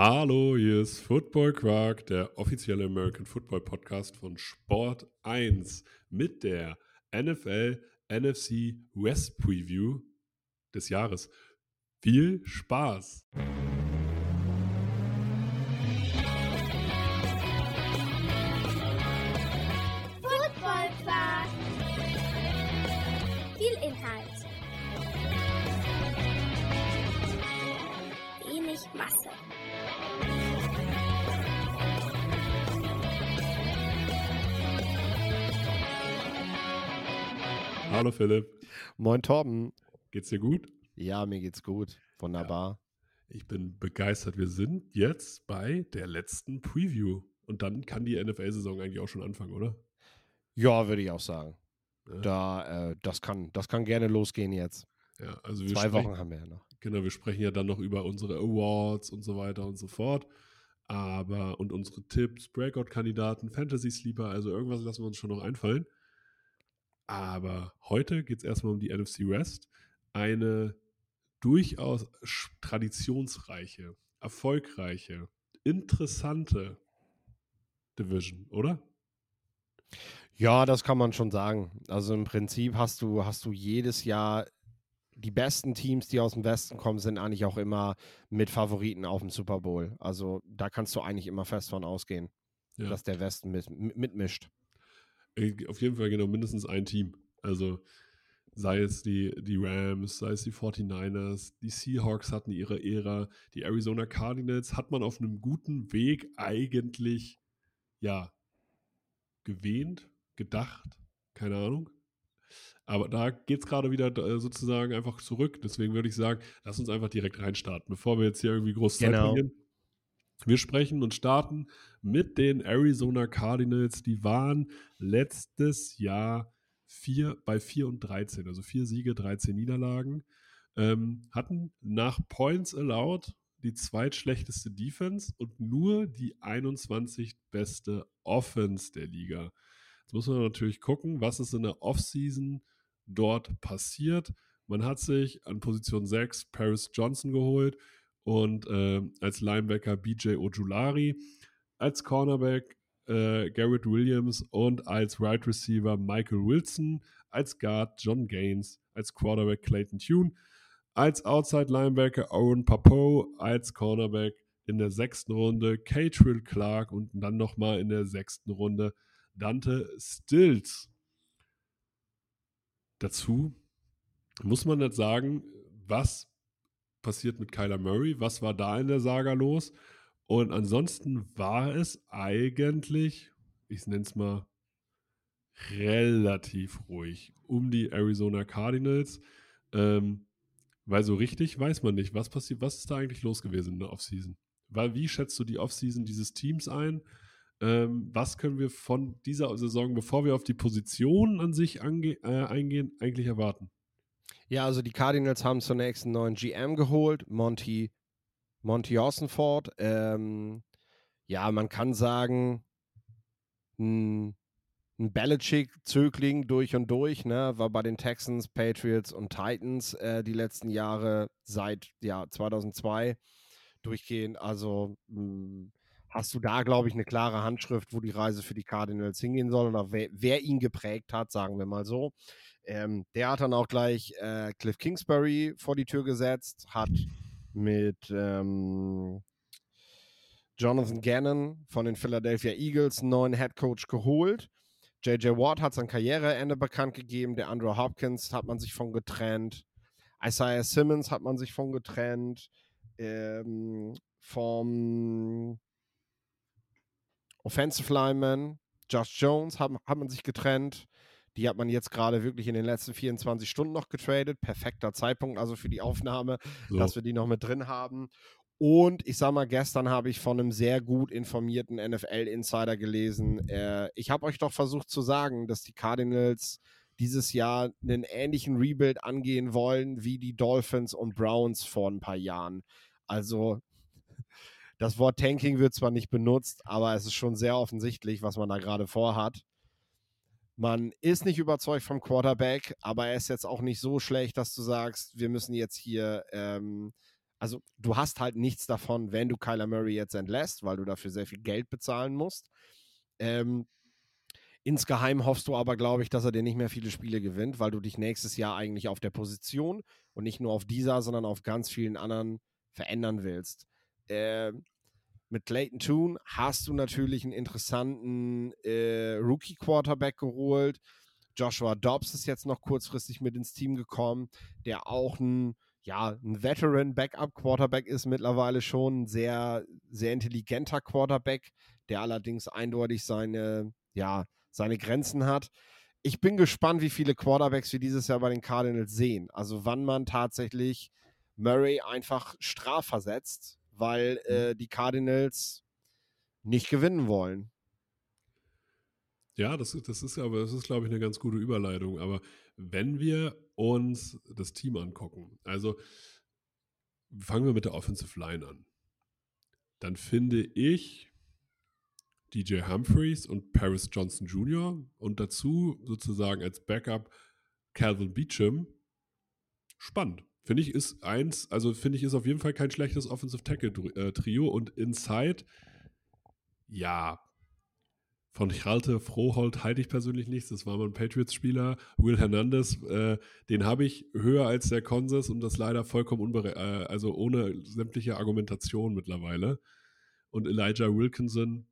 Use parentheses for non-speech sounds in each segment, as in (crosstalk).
Hallo, hier ist Football Quark, der offizielle American Football Podcast von Sport 1 mit der NFL NFC West Preview des Jahres. Viel Spaß! Hallo Philipp, Moin Torben. geht's dir gut? Ja, mir geht's gut. Wunderbar. Ich bin begeistert. Wir sind jetzt bei der letzten Preview und dann kann die NFL-Saison eigentlich auch schon anfangen, oder? Ja, würde ich auch sagen. Ja. Da, äh, das kann, das kann gerne losgehen jetzt. Ja, also Zwei sprechen, Wochen haben wir ja noch. Genau, wir sprechen ja dann noch über unsere Awards und so weiter und so fort. Aber, und unsere Tipps, Breakout-Kandidaten, Fantasy-Sleeper, also irgendwas lassen wir uns schon noch einfallen. Aber heute geht es erstmal um die NFC West. Eine durchaus traditionsreiche, erfolgreiche, interessante Division, oder? Ja, das kann man schon sagen. Also im Prinzip hast du, hast du jedes Jahr die besten Teams, die aus dem Westen kommen, sind eigentlich auch immer mit Favoriten auf dem Super Bowl. Also da kannst du eigentlich immer fest von ausgehen, Ja. dass der Westen mit, mitmischt. Äh, Auf jeden Fall genau mindestens ein Team. Also sei es die, die Rams, sei es die 49ers, die Seahawks hatten ihre Ära, die Arizona Cardinals hat man auf einem guten Weg eigentlich, ja, gewähnt, gedacht, keine Ahnung. Aber da geht es gerade wieder äh, sozusagen einfach zurück. Deswegen würde ich sagen, lass uns einfach direkt reinstarten, bevor wir jetzt hier irgendwie groß Zeit Genau. verlieren. Wir sprechen und starten mit den Arizona Cardinals. Die waren letztes Jahr vier, bei 4 und 13, also vier Siege, 13 Niederlagen. Ähm, hatten nach Points allowed die zweitschlechteste Defense und nur die 21 beste Offense der Liga. Jetzt muss man natürlich gucken, was ist in der Offseason dort passiert. Man hat sich an Position 6 Paris Johnson geholt und äh, als Linebacker BJ Ojulari, als Cornerback äh, Garrett Williams und als Wide Receiver Michael Wilson, als Guard John Gaines, als Quarterback Clayton Tune, als Outside Linebacker Owen Papo, als Cornerback in der sechsten Runde Catrill Clark und dann nochmal in der sechsten Runde Dante Stills. Dazu muss man jetzt sagen, was passiert mit Kyler Murray? Was war da in der Saga los? Und ansonsten war es eigentlich, ich nenne es mal, relativ ruhig um die Arizona Cardinals. Ähm, weil so richtig weiß man nicht, was passiert, was ist da eigentlich los gewesen in der Offseason? Weil wie schätzt du die Offseason dieses Teams ein? Ähm, was können wir von dieser Saison, bevor wir auf die Position an sich äh, eingehen, eigentlich erwarten? Ja, also die Cardinals haben zunächst einen neuen GM geholt, Monty, Monty Ossenford. Ähm, ja, man kann sagen, ein, ein Belichick-Zögling durch und durch, ne? war bei den Texans, Patriots und Titans äh, die letzten Jahre seit ja, 2002 durchgehend. Also mh, hast du da, glaube ich, eine klare Handschrift, wo die Reise für die Cardinals hingehen soll oder wer, wer ihn geprägt hat, sagen wir mal so. Ähm, der hat dann auch gleich äh, Cliff Kingsbury vor die Tür gesetzt, hat mit ähm, Jonathan Gannon von den Philadelphia Eagles einen neuen Head Coach geholt. JJ Watt hat sein Karriereende bekannt gegeben. Der Andrew Hopkins hat man sich von getrennt. Isaiah Simmons hat man sich von getrennt. Ähm, vom Offensive Lineman Josh Jones hat, hat man sich getrennt. Die hat man jetzt gerade wirklich in den letzten 24 Stunden noch getradet. Perfekter Zeitpunkt also für die Aufnahme, So. dass wir die noch mit drin haben. Und ich sag mal, gestern habe ich von einem sehr gut informierten NFL-Insider gelesen. Äh, ich habe euch doch versucht zu sagen, dass die Cardinals dieses Jahr einen ähnlichen Rebuild angehen wollen wie die Dolphins und Browns vor ein paar Jahren. Also das Wort Tanking wird zwar nicht benutzt, aber es ist schon sehr offensichtlich, was man da gerade vorhat. Man ist nicht überzeugt vom Quarterback, aber er ist jetzt auch nicht so schlecht, dass du sagst, wir müssen jetzt hier ähm, Also du hast halt nichts davon, wenn du Kyler Murray jetzt entlässt, weil du dafür sehr viel Geld bezahlen musst. Ähm, insgeheim hoffst du aber, glaube ich, dass er dir nicht mehr viele Spiele gewinnt, weil du dich nächstes Jahr eigentlich auf der Position und nicht nur auf dieser, sondern auf ganz vielen anderen verändern willst. Ähm, mit Clayton Toon hast du natürlich einen interessanten äh, Rookie-Quarterback geholt. Joshua Dobbs ist jetzt noch kurzfristig mit ins Team gekommen, der auch ein, ja, ein Veteran-Backup-Quarterback ist mittlerweile schon. Ein sehr, sehr intelligenter Quarterback, der allerdings eindeutig seine, ja, seine Grenzen hat. Ich bin gespannt, wie viele Quarterbacks wir dieses Jahr bei den Cardinals sehen. Also wann man tatsächlich Murray einfach strafversetzt, weil mhm. äh, die Cardinals nicht gewinnen wollen. Ja, das, das ist aber, das ist, glaube ich, eine ganz gute Überleitung. Aber wenn wir uns das Team angucken, also fangen wir mit der Offensive Line an, dann finde ich DJ Humphreys und Paris Johnson Jr. und dazu sozusagen als Backup Calvin Beecham spannend. Finde ich, ist eins, also finde ich, ist auf jeden Fall kein schlechtes Offensive Tackle-Trio äh, und Inside, ja, von Chalte Froholt halte ich persönlich nichts. Das war mal ein Patriots-Spieler. Will Hernandez, äh, den habe ich höher als der Konsens und das leider vollkommen unbere äh, also ohne sämtliche Argumentation mittlerweile. Und Elijah Wilkinson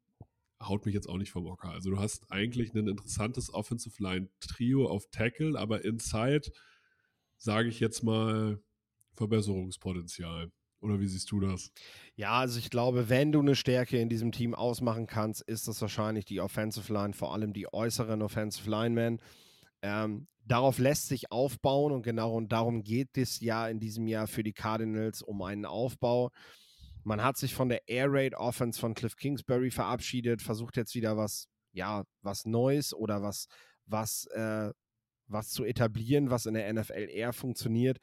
haut mich jetzt auch nicht vom Ocker. Also du hast eigentlich ein interessantes Offensive Line-Trio auf Tackle, aber Inside, sage ich jetzt mal, Verbesserungspotenzial. Oder wie siehst du das? Ja, also ich glaube, wenn du eine Stärke in diesem Team ausmachen kannst, ist das wahrscheinlich die Offensive Line, vor allem die äußeren Offensive Linemen. Ähm, darauf lässt sich aufbauen und genau und darum geht es ja in diesem Jahr für die Cardinals um einen Aufbau. Man hat sich von der Air Raid Offense von Cliff Kingsbury verabschiedet, versucht jetzt wieder was, ja, was Neues oder was, was, äh, was zu etablieren, was in der NFL eher funktioniert.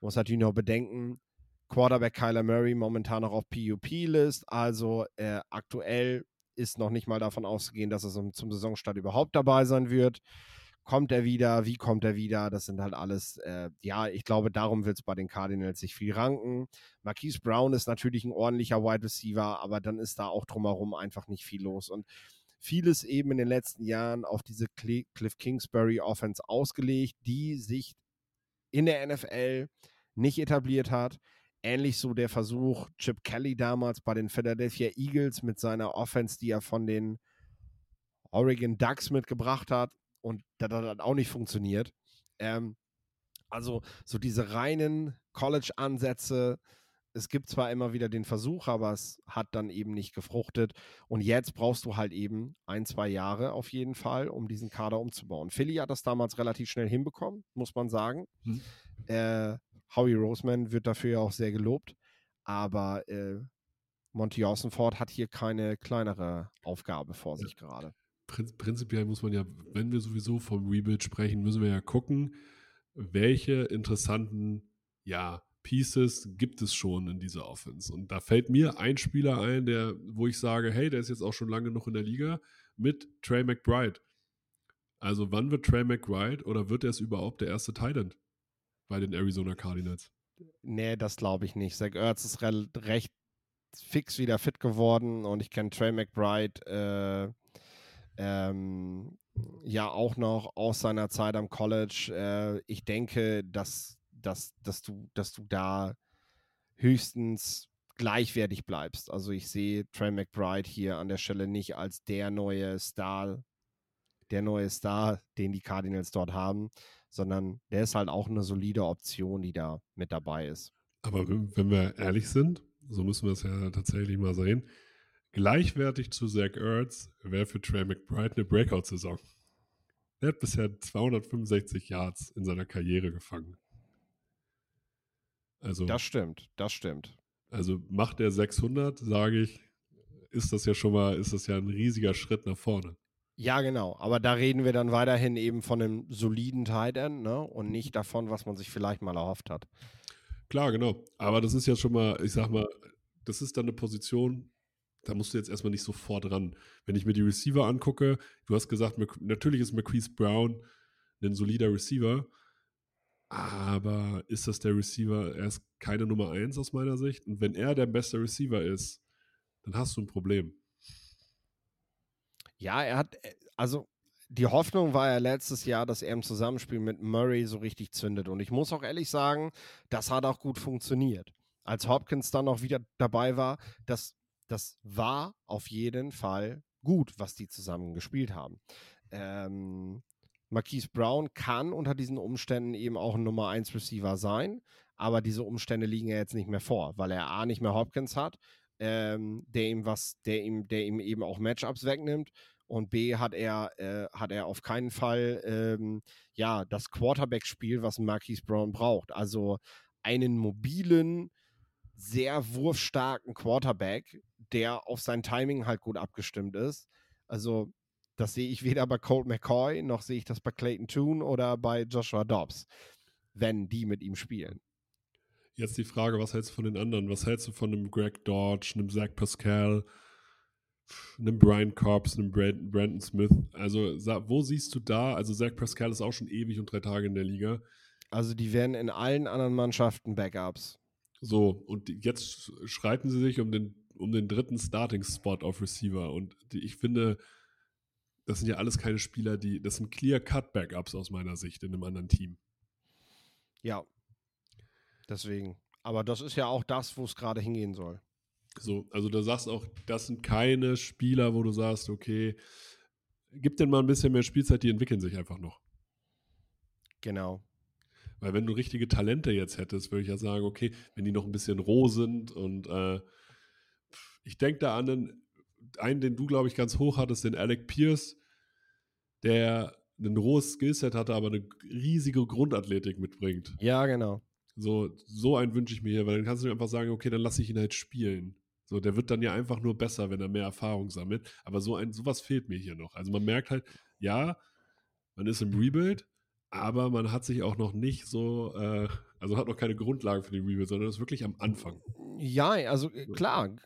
Muss natürlich noch bedenken, Quarterback Kyler Murray momentan noch auf PUP-List, also äh, aktuell ist noch nicht mal davon auszugehen, dass er zum, zum Saisonstart überhaupt dabei sein wird. Kommt er wieder? Wie kommt er wieder? Das sind halt alles, äh, ja, ich glaube, darum wird es bei den Cardinals sich viel ranken. Marquise Brown ist natürlich ein ordentlicher Wide Receiver, aber dann ist da auch drumherum einfach nicht viel los. Und vieles eben in den letzten Jahren auf diese Cliff Kingsbury Offense ausgelegt, die sich in der NFL nicht etabliert hat. Ähnlich so der Versuch, Chip Kelly damals bei den Philadelphia Eagles mit seiner Offense, die er von den Oregon Ducks mitgebracht hat. Und das hat auch nicht funktioniert. Ähm, also so diese reinen College-Ansätze. Es gibt zwar immer wieder den Versuch, aber es hat dann eben nicht gefruchtet. Und jetzt brauchst du halt eben ein, zwei Jahre auf jeden Fall, um diesen Kader umzubauen. Philly hat das damals relativ schnell hinbekommen, muss man sagen. Hm. Äh, Howie Roseman wird dafür ja auch sehr gelobt. Aber äh, Monty Ossenford hat hier keine kleinere Aufgabe vor sich ja. gerade. Prinzipiell muss man ja, wenn wir sowieso vom Rebuild sprechen, müssen wir ja gucken, welche interessanten ja, Pieces gibt es schon in dieser Offense. Und da fällt mir ein Spieler ein, der, wo ich sage, hey, der ist jetzt auch schon lange noch in der Liga, mit Trey McBride. Also wann wird Trey McBride oder wird er es überhaupt der erste Titan bei den Arizona Cardinals. Nee, das glaube ich nicht. Zach Ertz ist re recht fix wieder fit geworden und ich kenne Trey McBride äh, ähm, ja auch noch aus seiner Zeit am College. Äh, ich denke, dass, dass, dass, du, dass du da höchstens gleichwertig bleibst. Also ich sehe Trey McBride hier an der Stelle nicht als der neue Star, der neue Star, den die Cardinals dort haben sondern der ist halt auch eine solide Option, die da mit dabei ist. Aber wenn wir ehrlich sind, so müssen wir es ja tatsächlich mal sehen, gleichwertig zu Zach Ertz wäre für Trey McBride eine Breakout-Saison. Er hat bisher 265 Yards in seiner Karriere gefangen. Also, das stimmt, das stimmt. Also macht er 600, sage ich, ist das ja schon mal, ist das ja ein riesiger Schritt nach vorne. Ja, genau. Aber da reden wir dann weiterhin eben von einem soliden Tight End ne? und nicht davon, was man sich vielleicht mal erhofft hat. Klar, genau. Aber das ist ja schon mal, ich sag mal, das ist dann eine Position, da musst du jetzt erstmal nicht sofort ran. Wenn ich mir die Receiver angucke, du hast gesagt, natürlich ist McQueese Brown ein solider Receiver, Aber ist das der Receiver? Er ist keine Nummer 1 aus meiner Sicht. Und wenn er der beste Receiver ist, dann hast du ein Problem. Ja, er hat, äh, also die Hoffnung war ja letztes Jahr, dass er im Zusammenspiel mit Murray so richtig zündet. Und ich muss auch ehrlich sagen, das hat auch gut funktioniert. Als Hopkins dann auch wieder dabei war, das, das war auf jeden Fall gut, was die zusammen gespielt haben. Ähm, Marquise Brown kann unter diesen Umständen eben auch ein Nummer 1 Receiver sein, aber diese Umstände liegen ja jetzt nicht mehr vor, weil er A nicht mehr Hopkins hat, ähm, der ihm was, der ihm, der ihm eben auch Matchups wegnimmt und B hat er, äh, hat er auf keinen Fall ähm, ja das Quarterback-Spiel, was Marquise Brown braucht. Also einen mobilen, sehr wurfstarken Quarterback, der auf sein Timing halt gut abgestimmt ist. Also das sehe ich weder bei Colt McCoy, noch sehe ich das bei Clayton Toon oder bei Joshua Dobbs, wenn die mit ihm spielen. Jetzt die Frage, was hältst du von den anderen? Was hältst du von einem Greg Dodge, einem Zach Pascal, einem Brian Cobbs, einem Brandon Smith? Also, wo siehst du da? Also, Zach Pascal ist auch schon ewig und drei Tage in der Liga. Also, die werden in allen anderen Mannschaften Backups. So, und jetzt schreiten sie sich um den, um den dritten Starting-Spot auf Receiver. Und ich finde, das sind ja alles keine Spieler, die, das sind Clear-Cut-Backups aus meiner Sicht in einem anderen Team. Ja. Deswegen. Aber das ist ja auch das, wo es gerade hingehen soll. So, also du sagst auch, das sind keine Spieler, wo du sagst, okay, gib denen mal ein bisschen mehr Spielzeit, die entwickeln sich einfach noch. Genau. Weil wenn du richtige Talente jetzt hättest, würde ich ja sagen, okay, wenn die noch ein bisschen roh sind und äh, ich denke da an einen, einen, den du, glaube ich, ganz hoch hattest, den Alec Pierce, der ein rohes Skillset hatte, aber eine riesige Grundathletik mitbringt. Ja, genau. So, so einen wünsche ich mir hier, weil dann kannst du einfach sagen, okay, dann lasse ich ihn halt spielen. So, der wird dann ja einfach nur besser, wenn er mehr Erfahrung sammelt. Aber so ein, sowas fehlt mir hier noch. Also man merkt halt, ja, man ist im Rebuild, aber man hat sich auch noch nicht so, äh, also hat noch keine Grundlage für den Rebuild, sondern ist wirklich am Anfang. Ja, also äh, klar,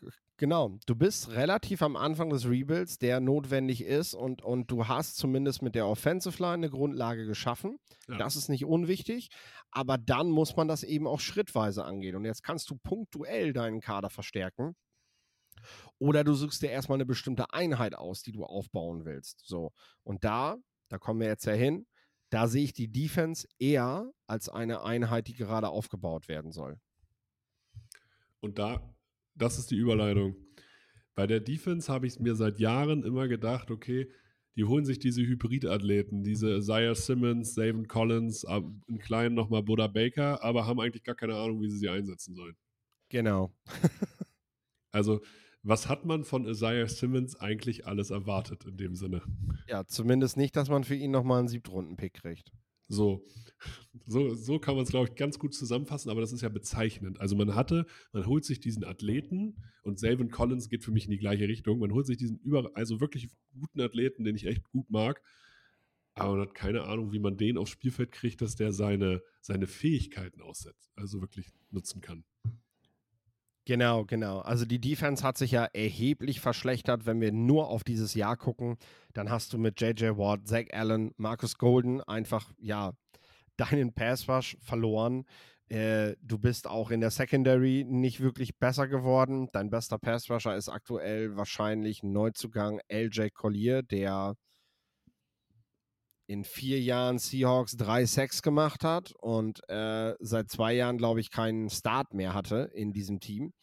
Genau, du bist relativ am Anfang des Rebuilds, der notwendig ist und, und du hast zumindest mit der Offensive Line eine Grundlage geschaffen. Ja. Das ist nicht unwichtig, aber dann muss man das eben auch schrittweise angehen. Und jetzt kannst du punktuell deinen Kader verstärken oder du suchst dir erstmal eine bestimmte Einheit aus, die du aufbauen willst. So, und da, da kommen wir jetzt ja hin, da sehe ich die Defense eher als eine Einheit, die gerade aufgebaut werden soll. Und da das ist die Überleitung. Bei der Defense habe ich mir seit Jahren immer gedacht, okay, die holen sich diese Hybrid-Athleten, diese Isaiah Simmons, David Collins, in kleinen nochmal Buddha Baker, aber haben eigentlich gar keine Ahnung, wie sie sie einsetzen sollen. Genau. (laughs) also, was hat man von Isaiah Simmons eigentlich alles erwartet in dem Sinne? Ja, zumindest nicht, dass man für ihn nochmal einen Siebtrunden-Pick kriegt. So, so, so kann man es, glaube ich, ganz gut zusammenfassen, aber das ist ja bezeichnend. Also man hatte, man holt sich diesen Athleten und Selvin Collins geht für mich in die gleiche Richtung. Man holt sich diesen über, also wirklich guten Athleten, den ich echt gut mag, aber man hat keine Ahnung, wie man den aufs Spielfeld kriegt, dass der seine, seine Fähigkeiten aussetzt, also wirklich nutzen kann. Genau, genau. Also die Defense hat sich ja erheblich verschlechtert, wenn wir nur auf dieses Jahr gucken. Dann hast du mit JJ Watt, Zach Allen, Marcus Golden einfach, ja, deinen Pass Rush verloren. Äh, du bist auch in der Secondary nicht wirklich besser geworden. Dein bester Pass Rusher ist aktuell wahrscheinlich ein Neuzugang LJ Collier, der in vier Jahren Seahawks drei Sacks gemacht hat und äh, seit zwei Jahren, glaube ich, keinen Start mehr hatte in diesem Team.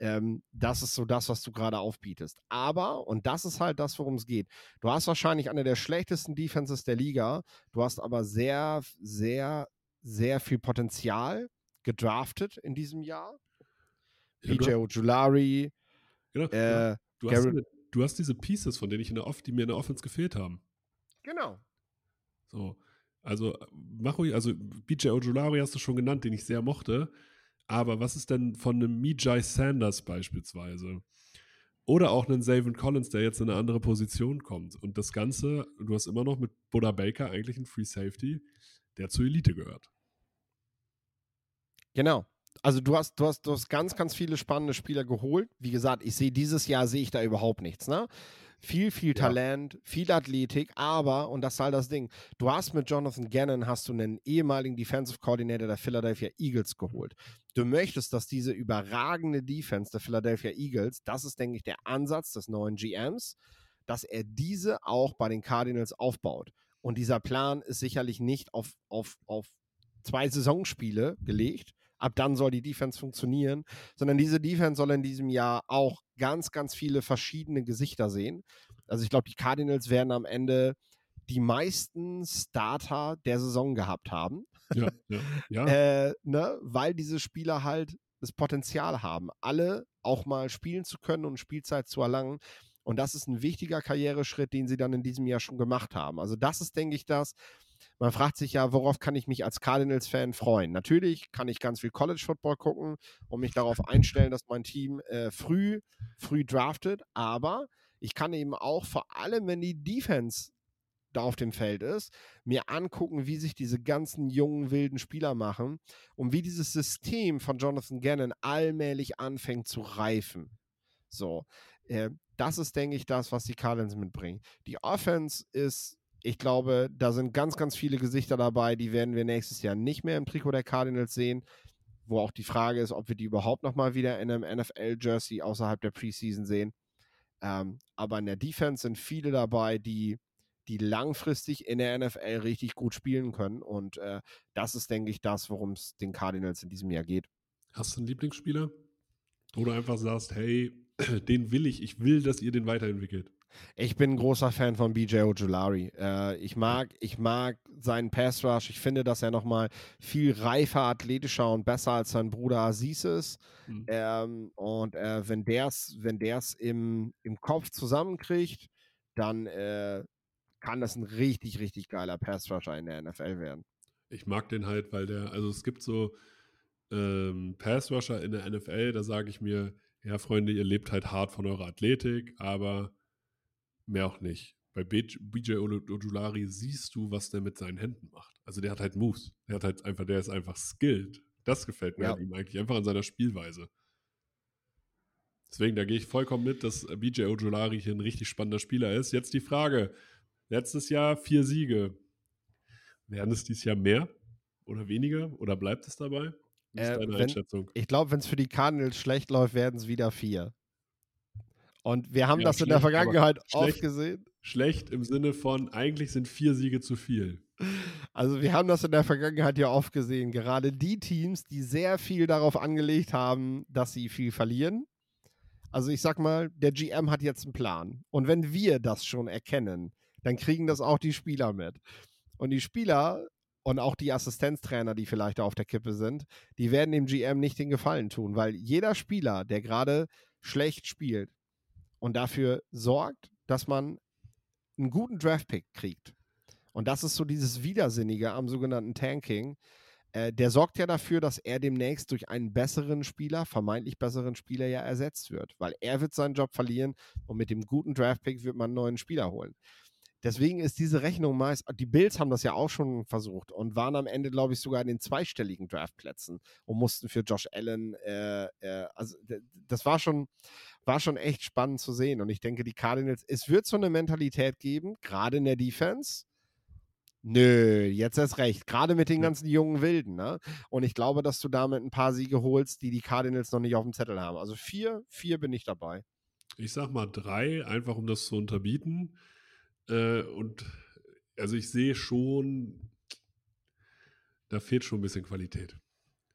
Ähm, das ist so das, was du gerade aufbietest. Aber, und das ist halt das, worum es geht, du hast wahrscheinlich eine der schlechtesten Defenses der Liga, du hast aber sehr, sehr, sehr viel Potenzial gedraftet in diesem Jahr. Ja, PJ Ojulari, genau, äh, du, hast, du, hast, diese Pieces, von denen ich in der Off, die mir in der Offense gefehlt haben. Genau, so, also mach ruhig, also BJ Ojulari hast du schon genannt, den ich sehr mochte. Aber was ist denn von einem Mijai Sanders beispielsweise? Oder auch einen Savin Collins, der jetzt in eine andere Position kommt. Und das Ganze, du hast immer noch mit Buddha Baker eigentlich einen Free Safety, der zur Elite gehört. Genau. Also du hast, du hast, du hast ganz, ganz viele spannende Spieler geholt. Wie gesagt, ich sehe dieses Jahr sehe ich da überhaupt nichts. Ne? Viel, viel Ja. Talent, viel Athletik, aber, und das ist halt das Ding, du hast mit Jonathan Gannon, hast du einen ehemaligen Defensive Coordinator der Philadelphia Eagles geholt. Du möchtest, dass diese überragende Defense der Philadelphia Eagles, das ist, denke ich, der Ansatz des neuen GMs, dass er diese auch bei den Cardinals aufbaut. Und dieser Plan ist sicherlich nicht auf, auf, auf zwei Saisonspiele gelegt. Ab dann soll die Defense funktionieren, sondern diese Defense soll in diesem Jahr auch ganz, ganz viele verschiedene Gesichter sehen. Also ich glaube, die Cardinals werden am Ende die meisten Starter der Saison gehabt haben, Ja, ja, (laughs) ja. äh, ne? weil diese Spieler halt das Potenzial haben, alle auch mal spielen zu können und Spielzeit zu erlangen. Und das ist ein wichtiger Karriereschritt, den sie dann in diesem Jahr schon gemacht haben. Also das ist, denke ich, das. Man fragt sich ja, worauf kann ich mich als Cardinals-Fan freuen? Natürlich kann ich ganz viel College-Football gucken und mich darauf einstellen, dass mein Team äh, früh, früh draftet. Aber ich kann eben auch, vor allem wenn die Defense da auf dem Feld ist, mir angucken, wie sich diese ganzen jungen, wilden Spieler machen und wie dieses System von Jonathan Gannon allmählich anfängt zu reifen. So, äh, das ist, denke ich, das, was die Cardinals mitbringen. Die Offense ist, ich glaube, da sind ganz, ganz viele Gesichter dabei, die werden wir nächstes Jahr nicht mehr im Trikot der Cardinals sehen, wo auch die Frage ist, ob wir die überhaupt nochmal wieder in einem NFL-Jersey außerhalb der Preseason sehen. Ähm, aber in der Defense sind viele dabei, die, die langfristig in der NFL richtig gut spielen können. Und äh, das ist, denke ich, das, worum es den Cardinals in diesem Jahr geht. Hast du einen Lieblingsspieler? Du einfach sagst, hey, (clears throat) den will ich, ich will, dass ihr den weiterentwickelt. Ich bin ein großer Fan von BJ Ojulari. Äh, ich, mag, ich mag seinen Pass Rush. Ich finde, dass er nochmal viel reifer, athletischer und besser als sein Bruder Aziz ist. Mhm. Ähm, und äh, wenn der es wenn der's im, im Kopf zusammenkriegt, dann äh, kann das ein richtig, richtig geiler Pass Rusher in der NFL werden. Ich mag den halt, weil der, also es gibt so ähm, Pass-Rusher in der NFL, da sage ich mir, ja, Freunde, ihr lebt halt hart von eurer Athletik, aber mehr auch nicht. Bei BJ Ojulari siehst du, was der mit seinen Händen macht. Also der hat halt Moves. Der hat halt einfach, der ist einfach skilled. Das gefällt mir Ja. an ihm eigentlich, einfach an seiner Spielweise. Deswegen, da gehe ich vollkommen mit, dass BJ Ojulari hier ein richtig spannender Spieler ist. Jetzt die Frage: Letztes Jahr vier Siege. Werden es dieses Jahr mehr oder weniger oder bleibt es dabei? Wie ist Äh, deine wenn- Einschätzung? Ich glaube, wenn es für die Cardinals schlecht läuft, werden es wieder vier. Und wir haben Ja, das in der schlecht, Vergangenheit oft schlecht- gesehen. Schlecht im Sinne von, eigentlich sind vier Siege zu viel. Also wir haben das in der Vergangenheit ja oft gesehen. Gerade die Teams, die sehr viel darauf angelegt haben, dass sie viel verlieren. Also ich sag mal, der GM hat jetzt einen Plan. Und wenn wir das schon erkennen, dann kriegen das auch die Spieler mit. Und die Spieler und auch die Assistenztrainer, die vielleicht da auf der Kippe sind, die werden dem GM nicht den Gefallen tun, weil jeder Spieler, der gerade schlecht spielt und dafür sorgt, dass man einen guten Draftpick kriegt, und das ist so dieses Widersinnige am sogenannten Tanking. Äh, der sorgt ja dafür, dass er demnächst durch einen besseren Spieler, vermeintlich besseren Spieler ja ersetzt wird. Weil er wird seinen Job verlieren und mit dem guten Draftpick wird man einen neuen Spieler holen. Deswegen ist diese Rechnung meist, die Bills haben das ja auch schon versucht und waren am Ende, glaube ich, sogar in den zweistelligen Draftplätzen und mussten für Josh Allen, äh, äh, also das war schon, war schon echt spannend zu sehen. Und ich denke, die Cardinals, es wird so eine Mentalität geben, gerade in der Defense. Nö, jetzt erst recht. Gerade mit den ganzen jungen Wilden. Ne? Und ich glaube, dass du damit ein paar Siege holst, die die Cardinals noch nicht auf dem Zettel haben. Also vier, vier bin ich dabei. Ich sag mal drei, einfach um das zu unterbieten. Äh, und also ich sehe schon, da fehlt schon ein bisschen Qualität.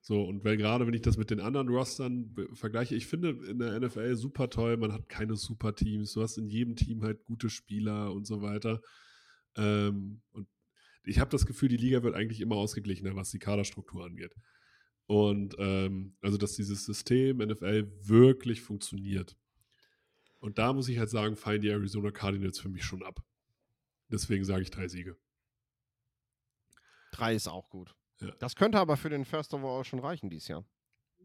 So, und weil gerade wenn ich das mit den anderen Rostern vergleiche, ich finde in der NFL super toll, man hat keine super Teams, du hast in jedem Team halt gute Spieler und so weiter. Ähm, und ich habe das Gefühl, die Liga wird eigentlich immer ausgeglichener, was die Kaderstruktur angeht. Und ähm, also, dass dieses System NFL wirklich funktioniert. Und da muss ich halt sagen, fallen die Arizona Cardinals für mich schon ab. Deswegen sage ich drei Siege. Drei ist auch gut. Ja. Das könnte aber für den First Overall schon reichen dieses Jahr.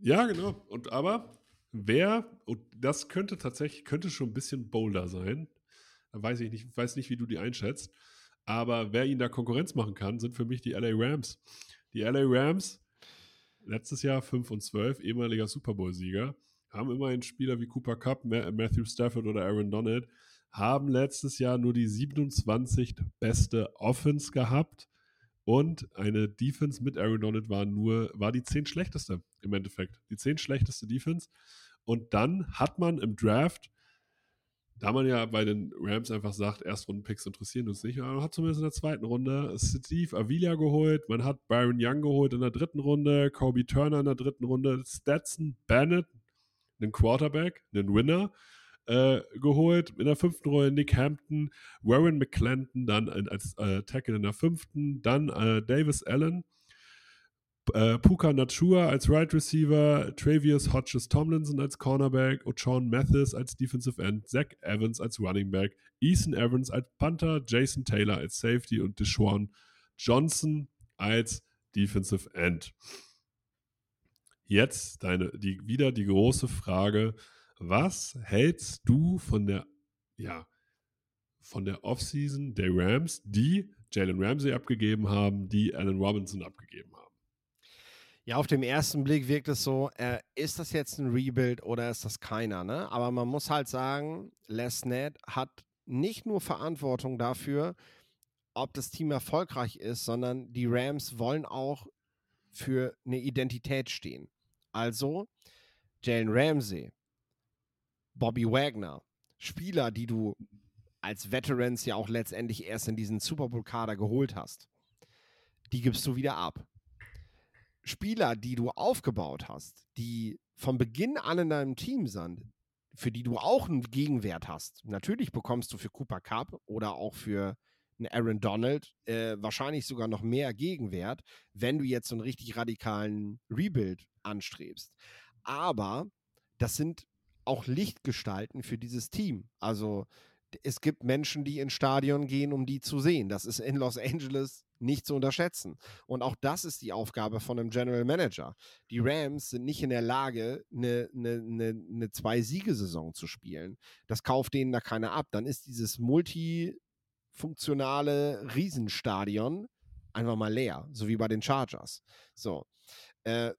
Ja, genau. Und aber wer, und das könnte tatsächlich, könnte schon ein bisschen bolder sein. Da weiß ich nicht, weiß nicht, wie du die einschätzt. Aber wer ihnen da Konkurrenz machen kann, sind für mich die LA Rams. Die LA Rams, letztes Jahr 5 und 12, ehemaliger Super Bowl-Sieger, haben immerhin Spieler wie Cooper Cup, Ma- Matthew Stafford oder Aaron Donald. haben letztes Jahr nur die 27 beste Offense gehabt und eine Defense mit Aaron Donald war nur, war die 10 schlechteste im Endeffekt. Die 10 schlechteste Defense. Und dann hat man im Draft, da man ja bei den Rams einfach sagt, Erstrunden-Picks interessieren uns nicht, man hat zumindest in der zweiten Runde Steve Avila geholt, man hat Byron Young geholt in der dritten Runde, Kobe Turner in der dritten Runde, Stetson Bennett, einen Quarterback, einen Winner, äh, geholt. In der fünften Runde Nick Hampton, Warren McClendon dann als äh, Tackle in der fünften, dann äh, Davis Allen, äh, Puka Nachua als Right Receiver, Travius Hodges Tomlinson als Cornerback, O'Shawn Mathis als Defensive End, Zach Evans als Running Back, Ethan Evans als Panther, Jason Taylor als Safety und Deshaun Johnson als Defensive End. Jetzt deine, die, wieder die große Frage, was hältst du von der, ja, von der Offseason der Rams, die Jalen Ramsey abgegeben haben, die Allen Robinson abgegeben haben? Ja, auf dem ersten Blick wirkt es so, äh, ist das jetzt ein Rebuild oder ist das keiner? Ne? Aber man muss halt sagen, Les Ned hat nicht nur Verantwortung dafür, ob das Team erfolgreich ist, sondern die Rams wollen auch für eine Identität stehen. Also Jalen Ramsey, Bobby Wagner, Spieler, die du als Veterans ja auch letztendlich erst in diesen Super Bowl-Kader geholt hast, die gibst du wieder ab. Spieler, die du aufgebaut hast, die von Beginn an in deinem Team sind, für die du auch einen Gegenwert hast. Natürlich bekommst du für Cooper Cup oder auch für einen Aaron Donald äh, wahrscheinlich sogar noch mehr Gegenwert, wenn du jetzt so einen richtig radikalen Rebuild anstrebst. Aber das sind auch Lichtgestalten für dieses Team. Also es gibt Menschen, die ins Stadion gehen, um die zu sehen. Das ist in Los Angeles nicht zu unterschätzen. Und auch das ist die Aufgabe von einem General Manager. Die Rams sind nicht in der Lage, eine, eine, eine, eine Zwei-Siegesaison zu spielen. Das kauft denen da keiner ab. Dann ist dieses multifunktionale Riesenstadion einfach mal leer, so wie bei den Chargers. So. Äh,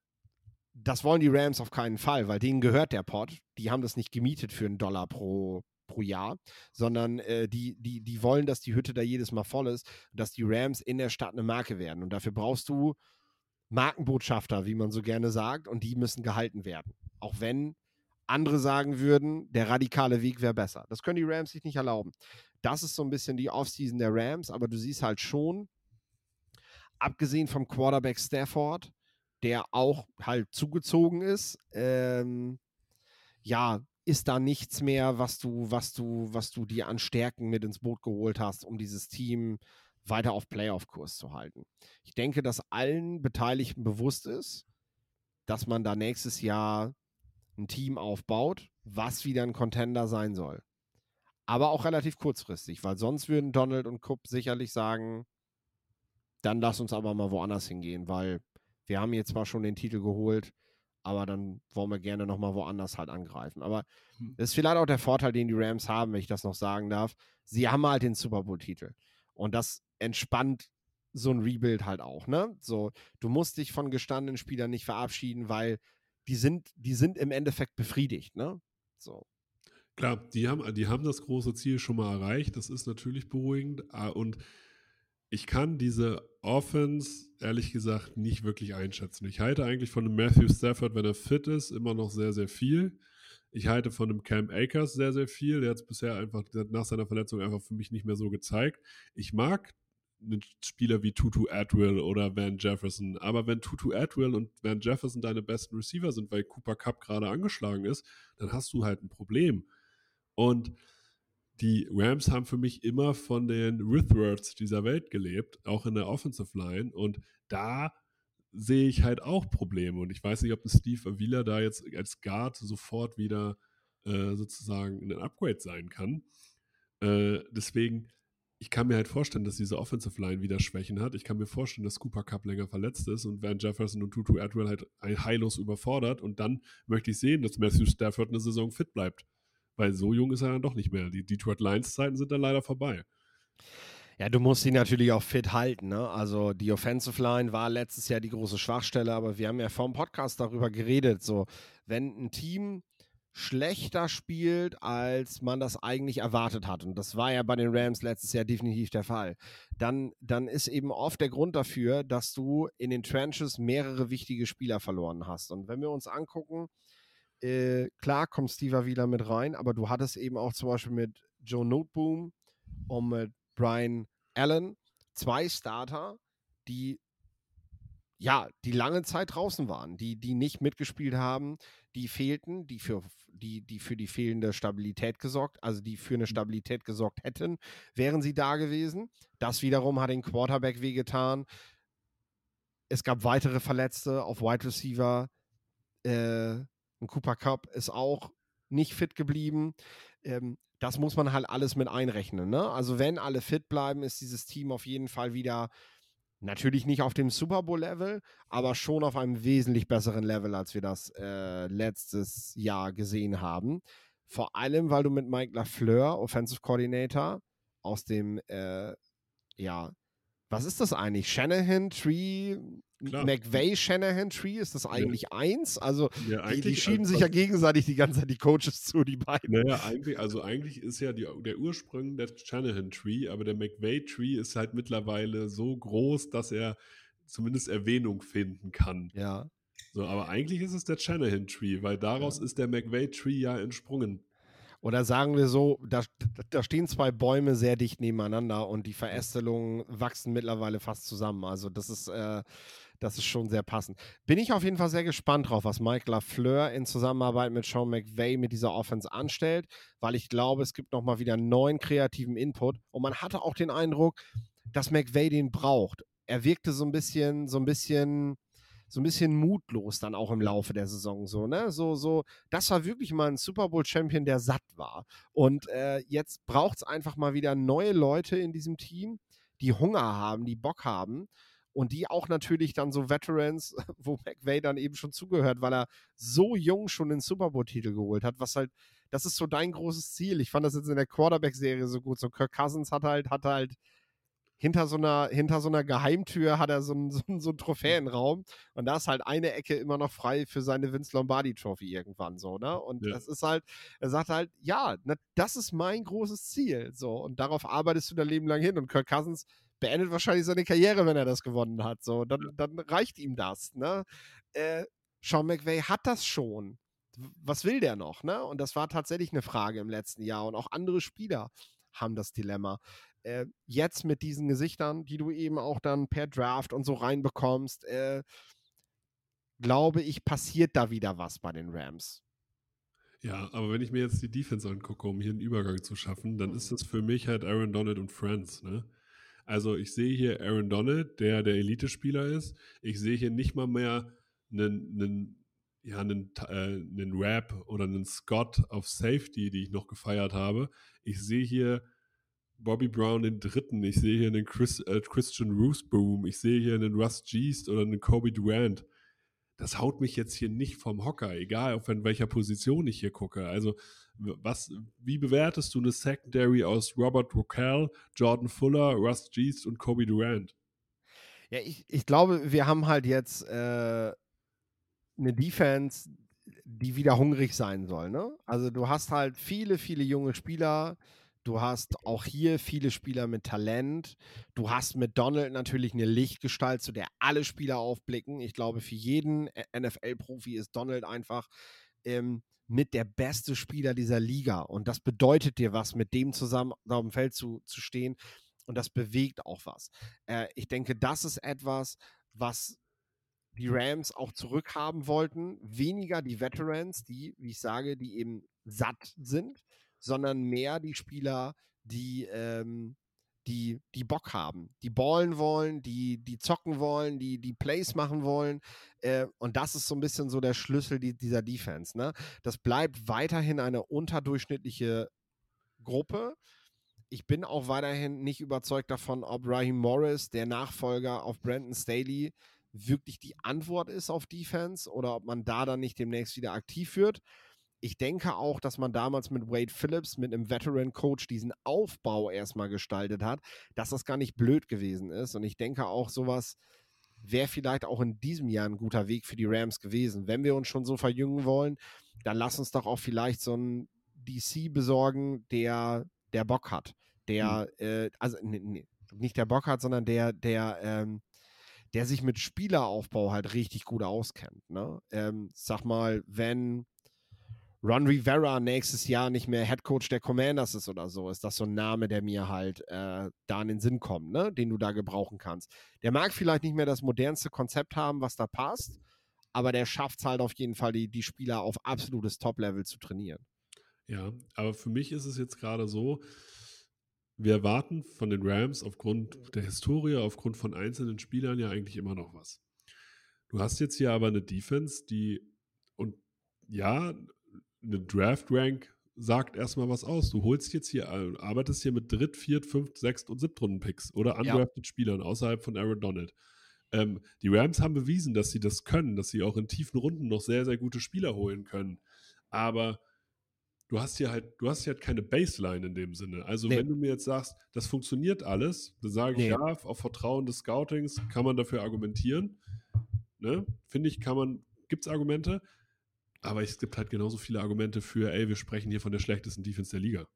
das wollen die Rams auf keinen Fall, weil denen gehört der Pot. Die haben das nicht gemietet für einen Dollar pro, pro Jahr, sondern äh, die, die, die wollen, dass die Hütte da jedes Mal voll ist und dass die Rams in der Stadt eine Marke werden. Und dafür brauchst du Markenbotschafter, wie man so gerne sagt, und die müssen gehalten werden. Auch wenn andere sagen würden, der radikale Weg wäre besser. Das können die Rams sich nicht erlauben. Das ist so ein bisschen die Offseason der Rams, aber du siehst halt schon, abgesehen vom Quarterback Stafford, der auch halt zugezogen ist, ähm, ja, ist da nichts mehr, was du, was du, was du dir an Stärken mit ins Boot geholt hast, um dieses Team weiter auf Playoff-Kurs zu halten. Ich denke, dass allen Beteiligten bewusst ist, dass man da nächstes Jahr ein Team aufbaut, was wieder ein Contender sein soll. Aber auch relativ kurzfristig, weil sonst würden Donald und Cook sicherlich sagen, dann lass uns aber mal woanders hingehen, weil wir haben jetzt zwar schon den Titel geholt, aber dann wollen wir gerne nochmal woanders halt angreifen. Aber hm. das ist vielleicht auch der Vorteil, den die Rams haben, wenn ich das noch sagen darf. Sie haben halt den Super Bowl-Titel. Und das entspannt so ein Rebuild halt auch, ne? So, du musst dich von gestandenen Spielern nicht verabschieden, weil die sind, die sind im Endeffekt befriedigt, ne? So. Klar, die haben, die haben das große Ziel schon mal erreicht. Das ist natürlich beruhigend. Ah, und ich kann diese Offense ehrlich gesagt nicht wirklich einschätzen. Ich halte eigentlich von einem Matthew Stafford, wenn er fit ist, immer noch sehr, sehr viel. Ich halte von einem Cam Akers sehr, sehr viel. Der hat es bisher einfach nach seiner Verletzung einfach für mich nicht mehr so gezeigt. Ich mag einen Spieler wie Tutu Atwell oder Van Jefferson. Aber wenn Tutu Atwell und Van Jefferson deine besten Receiver sind, weil Cooper Cup gerade angeschlagen ist, dann hast du halt ein Problem. Und die Rams haben für mich immer von den Withworths dieser Welt gelebt, auch in der Offensive Line. Und da sehe ich halt auch Probleme. Und ich weiß nicht, ob ein Steve Avila da jetzt als Guard sofort wieder äh, sozusagen ein Upgrade sein kann. Äh, deswegen, ich kann mir halt vorstellen, dass diese Offensive Line wieder Schwächen hat. Ich kann mir vorstellen, dass Cooper Cup länger verletzt ist und Van Jefferson und Tutu Atwell halt heillos überfordert. Und dann möchte ich sehen, dass Matthew Stafford eine Saison fit bleibt. Weil so jung ist er dann doch nicht mehr. Die Detroit Lions-Zeiten sind dann leider vorbei. Ja, du musst ihn natürlich auch fit halten. Ne? Also die Offensive Line war letztes Jahr die große Schwachstelle, aber wir haben ja vor dem Podcast darüber geredet. So, wenn ein Team schlechter spielt, als man das eigentlich erwartet hat. Und das war ja bei den Rams letztes Jahr definitiv der Fall. Dann, dann ist eben oft der Grund dafür, dass du in den Trenches mehrere wichtige Spieler verloren hast. Und wenn wir uns angucken, äh, klar kommt Steve wieder mit rein, aber du hattest eben auch zum Beispiel mit Joe Noteboom und mit Brian Allen zwei Starter, die ja, die lange Zeit draußen waren, die, die nicht mitgespielt haben, die fehlten, die für, die, die für die fehlende Stabilität gesorgt, also die für eine Stabilität gesorgt hätten, wären sie da gewesen. Das wiederum hat den Quarterback wehgetan. Es gab weitere Verletzte auf Wide Receiver. Äh, ein Cooper Cup ist auch nicht fit geblieben. Ähm, das muss man halt alles mit einrechnen. Ne? Also wenn alle fit bleiben, ist dieses Team auf jeden Fall wieder Natürlich nicht auf dem Super Bowl-Level, aber schon auf einem wesentlich besseren Level, als wir das äh, letztes Jahr gesehen haben. Vor allem, weil du mit Mike LaFleur, Offensive Coordinator, aus dem, äh, ja, was ist das eigentlich? Shanahan Tree McVay-Shanahan-Tree, ist das eigentlich ja. eins? Also, ja, die, die, schieben also, sich ja gegenseitig die ganze Zeit die Coaches zu, die beiden. Naja, eigentlich, also eigentlich ist ja die, der Ursprung der Shanahan-Tree, aber der McVay-Tree ist halt mittlerweile so groß, dass er zumindest Erwähnung finden kann. Ja. So, aber eigentlich ist es der Shanahan-Tree, weil daraus ja. ist der McVay-Tree ja entsprungen. Oder sagen wir so, da, da stehen zwei Bäume sehr dicht nebeneinander und die Verästelungen wachsen mittlerweile fast zusammen. Also das ist, äh, das ist schon sehr passend. Bin ich auf jeden Fall sehr gespannt drauf, was Mike LaFleur in Zusammenarbeit mit Sean McVay mit dieser Offense anstellt, weil ich glaube, es gibt nochmal wieder neuen kreativen Input und man hatte auch den Eindruck, dass McVay den braucht. Er wirkte so ein bisschen, so ein bisschen so ein bisschen mutlos dann auch im Laufe der Saison so, ne? So, so, das war wirklich mal ein Super Bowl-Champion, der satt war. Und äh, jetzt braucht es einfach mal wieder neue Leute in diesem Team, die Hunger haben, die Bock haben. Und die auch natürlich dann so Veterans, (laughs) wo McVay dann eben schon zugehört, weil er so jung schon den Super Bowl-Titel geholt hat, was halt, das ist so dein großes Ziel. Ich fand das jetzt in der Quarterback-Serie so gut. So Kirk Cousins hat halt, hat halt hinter so einer, hinter so einer Geheimtür hat er so einen, (laughs) so, einen, so einen Trophäenraum und da ist halt eine Ecke immer noch frei für seine Vince Lombardi Trophy irgendwann so, ne? Und ja. das ist halt, er sagt halt, ja, na, das ist mein großes Ziel, so und darauf arbeitest du dein Leben lang hin und Kirk Cousins beendet wahrscheinlich seine Karriere, wenn er das gewonnen hat, so, dann, dann reicht ihm das, ne? Äh, Sean McVay hat das schon. Was will der noch, ne? Und das war tatsächlich eine Frage im letzten Jahr und auch andere Spieler haben das Dilemma äh, jetzt mit diesen Gesichtern, die du eben auch dann per Draft und so reinbekommst, äh, glaube ich, passiert da wieder was bei den Rams. Ja, aber wenn ich mir jetzt die Defense angucke, um hier einen Übergang zu schaffen, dann ist das für mich halt Aaron Donald und Friends, ne? Also ich sehe hier Aaron Donald, der der Elite-Spieler ist. Ich sehe hier nicht mal mehr einen, einen, ja, einen, äh, einen Rap oder einen Scott auf Safety, die ich noch gefeiert habe. Ich sehe hier Bobby Brown den dritten, ich sehe hier einen Chris, äh, Christian Roosboom, ich sehe hier einen Russ Geest oder einen Kobe Durant. Das haut mich jetzt hier nicht vom Hocker, egal auf welcher Position ich hier gucke. Also, was, wie bewertest du eine Secondary aus Robert Rockel, Jordan Fuller, Russ Geest und Kobe Durant? Ja, ich, ich glaube, wir haben halt jetzt äh, eine Defense, die wieder hungrig sein soll. Ne? Also, du hast halt viele, viele junge Spieler, Du hast auch hier viele Spieler mit Talent. Du hast mit Donald natürlich eine Lichtgestalt, zu der alle Spieler aufblicken. Ich glaube, für jeden NFL-Profi ist Donald einfach ähm, mit der beste Spieler dieser Liga. Und das bedeutet dir was, mit dem zusammen auf dem Feld zu, zu stehen. Und das bewegt auch was. Äh, ich denke, das ist etwas, was die Rams auch zurückhaben wollten. Weniger die Veterans, die, wie ich sage, die eben satt sind sondern mehr die Spieler, die, ähm, die, die Bock haben, die ballen wollen, die, die zocken wollen, die, die Plays machen wollen. Äh, und das ist so ein bisschen so der Schlüssel die, dieser Defense. Ne? Das bleibt weiterhin eine unterdurchschnittliche Gruppe. Ich bin auch weiterhin nicht überzeugt davon, ob Raheem Morris, der Nachfolger auf Brandon Staley, wirklich die Antwort ist auf Defense oder ob man da dann nicht demnächst wieder aktiv wird ich denke auch, dass man damals mit Wade Phillips, mit einem Veteran-Coach, diesen Aufbau erstmal gestaltet hat, dass das gar nicht blöd gewesen ist. Und ich denke auch, sowas wäre vielleicht auch in diesem Jahr ein guter Weg für die Rams gewesen. Wenn wir uns schon so verjüngen wollen, dann lass uns doch auch vielleicht so einen DC besorgen, der, der Bock hat. Der, hm. äh, also nee, nee, nicht der Bock hat, sondern der, der, ähm, der sich mit Spieleraufbau halt richtig gut auskennt. Ne? Ähm, sag mal, wenn Ron Rivera nächstes Jahr nicht mehr Head Coach der Commanders ist oder so, ist das so ein Name, der mir halt äh, da in den Sinn kommt, ne? den du da gebrauchen kannst. Der mag vielleicht nicht mehr das modernste Konzept haben, was da passt, aber der schafft es halt auf jeden Fall, die, die Spieler auf absolutes Top-Level zu trainieren. Ja, aber für mich ist es jetzt gerade so, wir erwarten von den Rams aufgrund der Historie, aufgrund von einzelnen Spielern ja eigentlich immer noch was. Du hast jetzt hier aber eine Defense, die und ja, eine Draft-Rank sagt erstmal was aus. Du holst jetzt hier, äh, arbeitest hier mit Dritt-, Viert-, Fünft-, Sechst- und Siebtrunden-Picks oder undrafted ja. Spielern außerhalb von Aaron Donald. Ähm, die Rams haben bewiesen, dass sie das können, dass sie auch in tiefen Runden noch sehr, sehr gute Spieler holen können. Aber du hast hier halt, du hast hier halt keine Baseline in dem Sinne. Also nee. wenn du mir jetzt sagst, das funktioniert alles, dann sage ich nee. ja, auf Vertrauen des Scoutings kann man dafür argumentieren. Ne? Finde ich, kann man, gibt es Argumente. Aber es gibt halt genauso viele Argumente für, ey, wir sprechen hier von der schlechtesten Defense der Liga.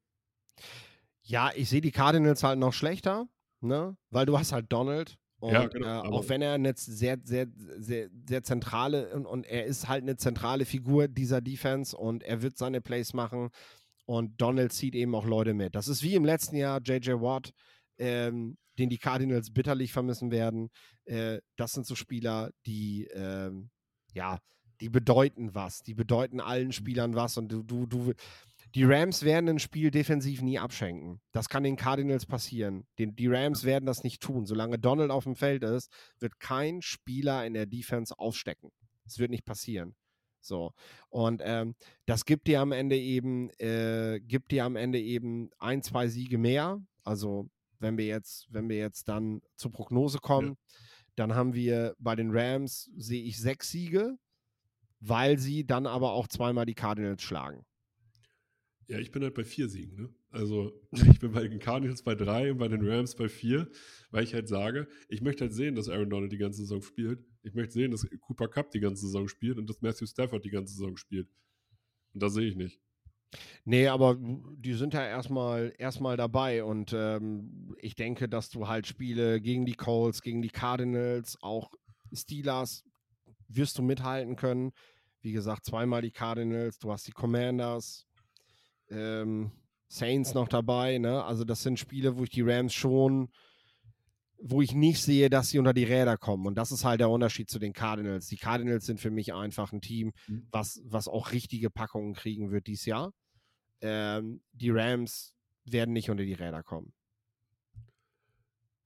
Ja, ich sehe die Cardinals halt noch schlechter, ne? Weil du hast halt Donald. Und ja, genau, äh, auch wenn er eine sehr, sehr, sehr, sehr zentrale und, und er ist halt eine zentrale Figur dieser Defense und er wird seine Plays machen und Donald zieht eben auch Leute mit. Das ist wie im letzten Jahr JJ Watt, ähm, den die Cardinals bitterlich vermissen werden. Äh, das sind so Spieler, die ähm, ja die bedeuten was. Die bedeuten allen Spielern was. Und du, du, du, die Rams werden ein Spiel defensiv nie abschenken. Das kann den Cardinals passieren. Den, die Rams werden das nicht tun. Solange Donald auf dem Feld ist, wird kein Spieler in der Defense aufstecken. Das wird nicht passieren. So. Und ähm, das gibt dir am Ende eben, äh, gibt dir am Ende eben ein, zwei Siege mehr. Also, wenn wir jetzt, wenn wir jetzt dann zur Prognose kommen, ja. dann haben wir bei den Rams, sehe ich sechs Siege weil sie dann aber auch zweimal die Cardinals schlagen. Ja, ich bin halt bei vier Siegen. Ne? Also (laughs) ich bin bei den Cardinals bei drei und bei den Rams bei vier, weil ich halt sage, ich möchte halt sehen, dass Aaron Donald die ganze Saison spielt. Ich möchte sehen, dass Cooper Cup die ganze Saison spielt und dass Matthew Stafford die ganze Saison spielt. Und das sehe ich nicht. Nee, aber die sind ja erstmal erstmal dabei und ähm, ich denke, dass du halt Spiele gegen die Colts, gegen die Cardinals, auch Steelers wirst du mithalten können. Wie gesagt, zweimal die Cardinals, du hast die Commanders, ähm, Saints noch dabei. Ne? Also das sind Spiele, wo ich die Rams schon, wo ich nicht sehe, dass sie unter die Räder kommen. Und das ist halt der Unterschied zu den Cardinals. Die Cardinals sind für mich einfach ein Team, mhm. was, was auch richtige Packungen kriegen wird dieses Jahr. Ähm, die Rams werden nicht unter die Räder kommen.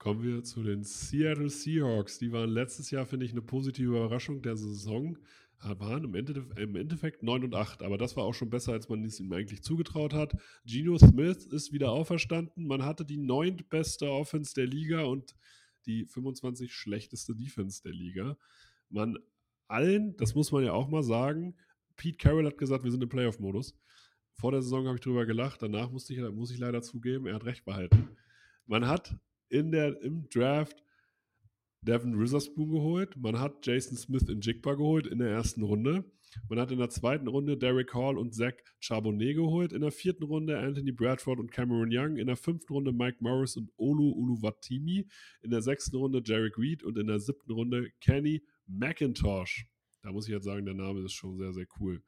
Kommen wir zu den Seattle Seahawks. Die waren letztes Jahr, finde ich, eine positive Überraschung der Saison. Waren im, Ende, im Endeffekt 9 und 8, aber das war auch schon besser, als man es ihm eigentlich zugetraut hat. Geno Smith ist wieder auferstanden. Man hatte die neuntbeste Offense der Liga und die 25 schlechteste Defense der Liga. Man allen, das muss man ja auch mal sagen, Pete Carroll hat gesagt, wir sind im Playoff-Modus. Vor der Saison habe ich drüber gelacht, danach musste ich, muss ich leider zugeben, er hat recht behalten. Man hat in der, im Draft Devin Witherspoon geholt. Man hat Jason Smith in Jigba geholt in der ersten Runde. Man hat in der zweiten Runde Derek Hall und Zach Charbonnet geholt. In der vierten Runde Anthony Bradford und Cameron Young. In der fünften Runde Mike Morris und Olu Uluwatimi. In der sechsten Runde Jarek Reed und in der siebten Runde Kenny McIntosh. Da muss ich jetzt sagen, der Name ist schon sehr, sehr cool.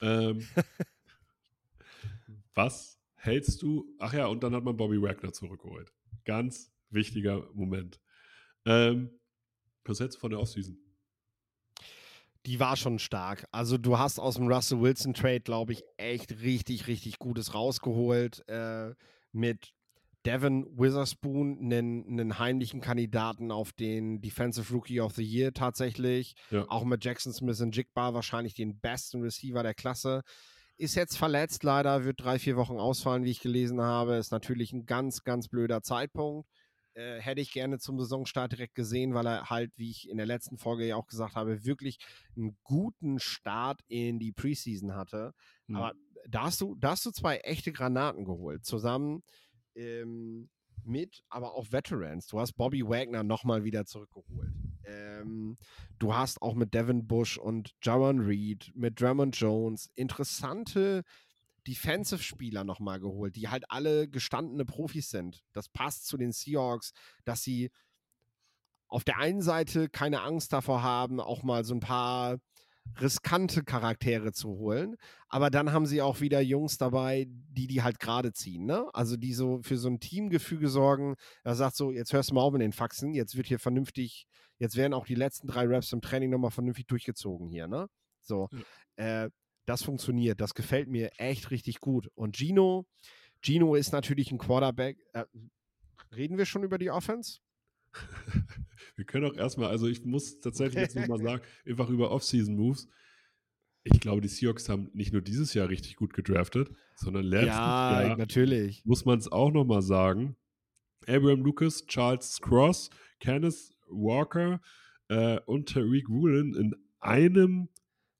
Ähm, (laughs) was hältst du? Ach ja, und dann hat man Bobby Wagner zurückgeholt. Ganz wichtiger Moment. Ähm, was hältst du von der Offseason? Die war schon stark. Also du hast aus dem Russell Wilson Trade, glaube ich, echt richtig, richtig Gutes rausgeholt. Äh, mit Devin Witherspoon, einen, einen, heimlichen Kandidaten auf den Defensive Rookie of the Year tatsächlich. Ja. Auch mit Jackson Smith und Jigbar wahrscheinlich den besten Receiver der Klasse. Ist jetzt verletzt leider, wird drei, vier Wochen ausfallen, wie ich gelesen habe. Ist natürlich ein ganz, ganz blöder Zeitpunkt. Äh, hätte ich gerne zum Saisonstart direkt gesehen, weil er halt, wie ich in der letzten Folge ja auch gesagt habe, wirklich einen guten Start in die Preseason hatte. Mhm. Aber da hast, du, da hast du zwei echte Granaten geholt, zusammen ähm, mit, aber auch Veterans. Du hast Bobby Wagner nochmal wieder zurückgeholt. Ähm, du hast auch mit Devin Bush und Jaron Reed, mit Drummond Jones interessante Defensive-Spieler nochmal geholt, die halt alle gestandene Profis sind. Das passt zu den Seahawks, dass sie auf der einen Seite keine Angst davor haben, auch mal so ein paar riskante Charaktere zu holen. Aber dann haben sie auch wieder Jungs dabei, die die halt gerade ziehen. Ne? Also die so für so ein Teamgefüge sorgen. Er sagt so, jetzt hörst du mal auf mit den Faxen, jetzt wird hier vernünftig, jetzt werden auch die letzten drei Raps im Training nochmal vernünftig durchgezogen hier. Ne? So, ja. äh, das funktioniert. Das gefällt mir echt richtig gut. Und Gino, Gino ist natürlich ein Quarterback. Äh, reden wir schon über die Offense? Wir können auch erstmal, also ich muss tatsächlich jetzt nochmal sagen, einfach über Off-Season-Moves. Ich glaube, die Seahawks haben nicht nur dieses Jahr richtig gut gedraftet, sondern letztes ja, Jahr natürlich. muss man es auch nochmal sagen. Abraham Lucas, Charles Cross, Kenneth Walker äh, und Tariq Woolen in einem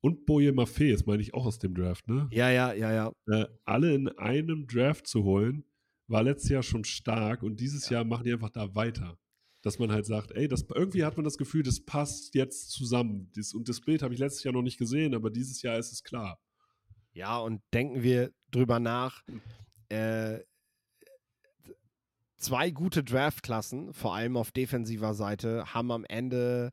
und Boye Maffei, das meine ich auch aus dem Draft, ne? Ja, ja, ja, ja. Äh, alle in einem Draft zu holen, war letztes Jahr schon stark und dieses ja. Jahr machen die einfach da weiter dass man halt sagt, ey, das, irgendwie hat man das Gefühl, das passt jetzt zusammen. Das, und das Bild habe ich letztes Jahr noch nicht gesehen, aber dieses Jahr ist es klar. Ja, und denken wir drüber nach. Hm. Äh, zwei gute Draftklassen, vor allem auf defensiver Seite, haben am Ende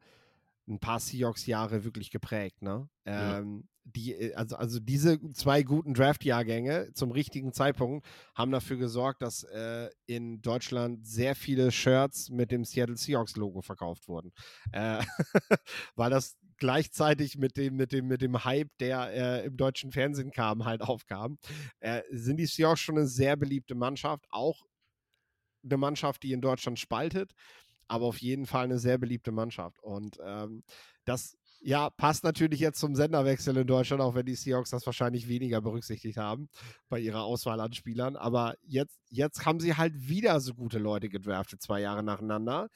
ein paar Seahawks-Jahre wirklich geprägt. Ne? Ähm, ja die, äh, also, also diese zwei guten Draft-Jahrgänge zum richtigen Zeitpunkt haben dafür gesorgt, dass äh, in Deutschland sehr viele Shirts mit dem Seattle Seahawks-Logo verkauft wurden. Äh, (laughs) weil das gleichzeitig mit dem, mit dem, mit dem Hype, der äh, im deutschen Fernsehen kam, halt aufkam, äh, sind die Seahawks schon eine sehr beliebte Mannschaft, auch eine Mannschaft, die in Deutschland spaltet, aber auf jeden Fall eine sehr beliebte Mannschaft. Und ähm, das ja, passt natürlich jetzt zum Senderwechsel in Deutschland, auch wenn die Seahawks das wahrscheinlich weniger berücksichtigt haben bei ihrer Auswahl an Spielern. Aber jetzt, jetzt haben sie halt wieder so gute Leute gedraftet, zwei Jahre nacheinander.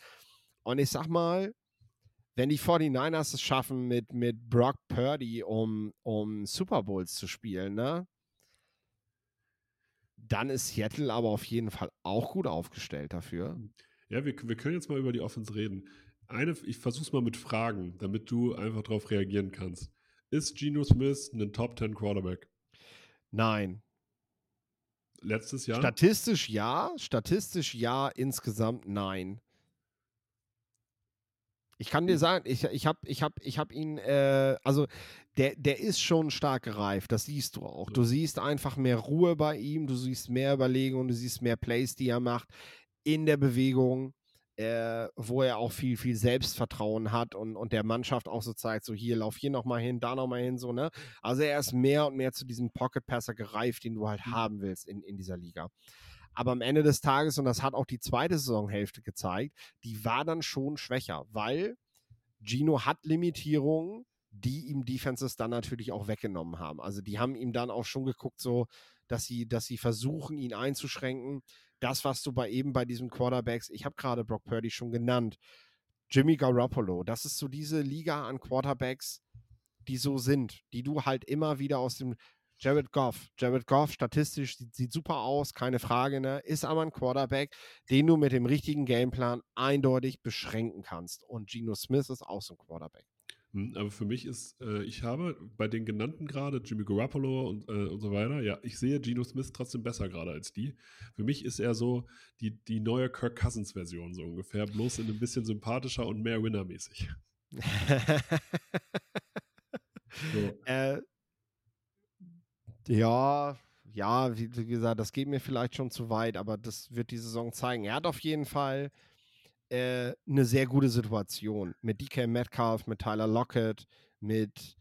Und ich sag mal, wenn die 49ers es schaffen, mit, mit Brock Purdy um, um Super Bowls zu spielen, ne? Dann ist Seattle aber auf jeden Fall auch gut aufgestellt dafür. Ja, wir, wir können jetzt mal über die Offense reden eine, ich versuche es mal mit Fragen, damit du einfach darauf reagieren kannst. Ist Geno Smith ein Top 10 Quarterback? Nein. Letztes Jahr? Statistisch ja, statistisch ja, insgesamt nein. Ich kann dir hm. sagen, ich, ich habe ich hab, ich hab ihn, äh, also der, der ist schon stark gereift, das siehst du auch. Du siehst einfach mehr Ruhe bei ihm, du siehst mehr Überlegungen, du siehst mehr Plays, die er macht in der Bewegung äh, wo er auch viel, viel Selbstvertrauen hat und, und der Mannschaft auch so zeigt, so hier, lauf hier nochmal hin, da nochmal hin, so, ne? Also er ist mehr und mehr zu diesem Pocket-Passer gereift, den du halt mhm. haben willst in, in dieser Liga. Aber am Ende des Tages, und das hat auch die zweite Saisonhälfte gezeigt, die war dann schon schwächer, weil Gino hat Limitierungen, die ihm Defenses dann natürlich auch weggenommen haben. Also die haben ihm dann auch schon geguckt, so, dass sie, dass sie versuchen, ihn einzuschränken das, was du bei eben bei diesen Quarterbacks, ich habe gerade Brock Purdy schon genannt, Jimmy Garoppolo, das ist so diese Liga an Quarterbacks, die so sind, die du halt immer wieder aus dem Jared Goff. Jared Goff statistisch sieht, sieht, super aus, keine Frage, ne? Ist aber ein Quarterback, den du mit dem richtigen Gameplan eindeutig beschränken kannst. Und Geno Smith ist auch so ein Quarterback. Hm, aber für mich ist, äh, ich habe bei den genannten gerade, Jimmy Garoppolo und, äh, und so weiter, ja, ich sehe Geno Smith trotzdem besser gerade als die. Für mich ist er so die, die neue Kirk Cousins-Version, so ungefähr, bloß in ein bisschen sympathischer und mehr Winner-mäßig. (laughs) so. äh, ja, ja, wie, wie gesagt, das geht mir vielleicht schon zu weit, aber das wird die Saison zeigen. Er hat auf jeden Fall äh, eine sehr gute Situation. Mit DK Metcalf, mit Tyler Lockett, mit,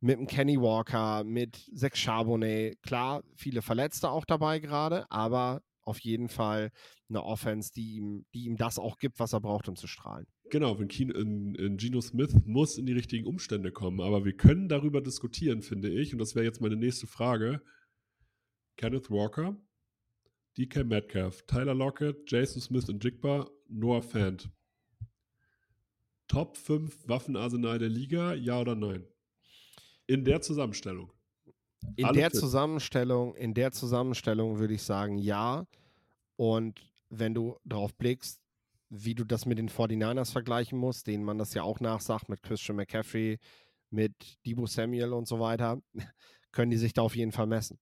mit dem Kenny Walker, mit Zach Charbonnet. Klar, viele Verletzte auch dabei gerade, aber auf jeden Fall eine Offense, die ihm, die ihm das auch gibt, was er braucht, um zu strahlen. Genau, wenn Kino, in, in Geno Smith muss in die richtigen Umstände kommen, aber wir können darüber diskutieren, finde ich, und das wäre jetzt meine nächste Frage. Kenneth Walker, DK Metcalf, Tyler Lockett, Jason Smith und Jigba, Noah Fant. Top 5 Waffenarsenal der Liga, ja oder nein? In der Zusammenstellung. In Alle der fit. Zusammenstellung, in der Zusammenstellung würde ich sagen ja. Und wenn du drauf blickst, wie du das mit den 49ers vergleichen musst, denen man das ja auch nachsagt, mit Christian McCaffrey, mit Debo Samuel und so weiter, (laughs) können die sich da auf jeden Fall messen.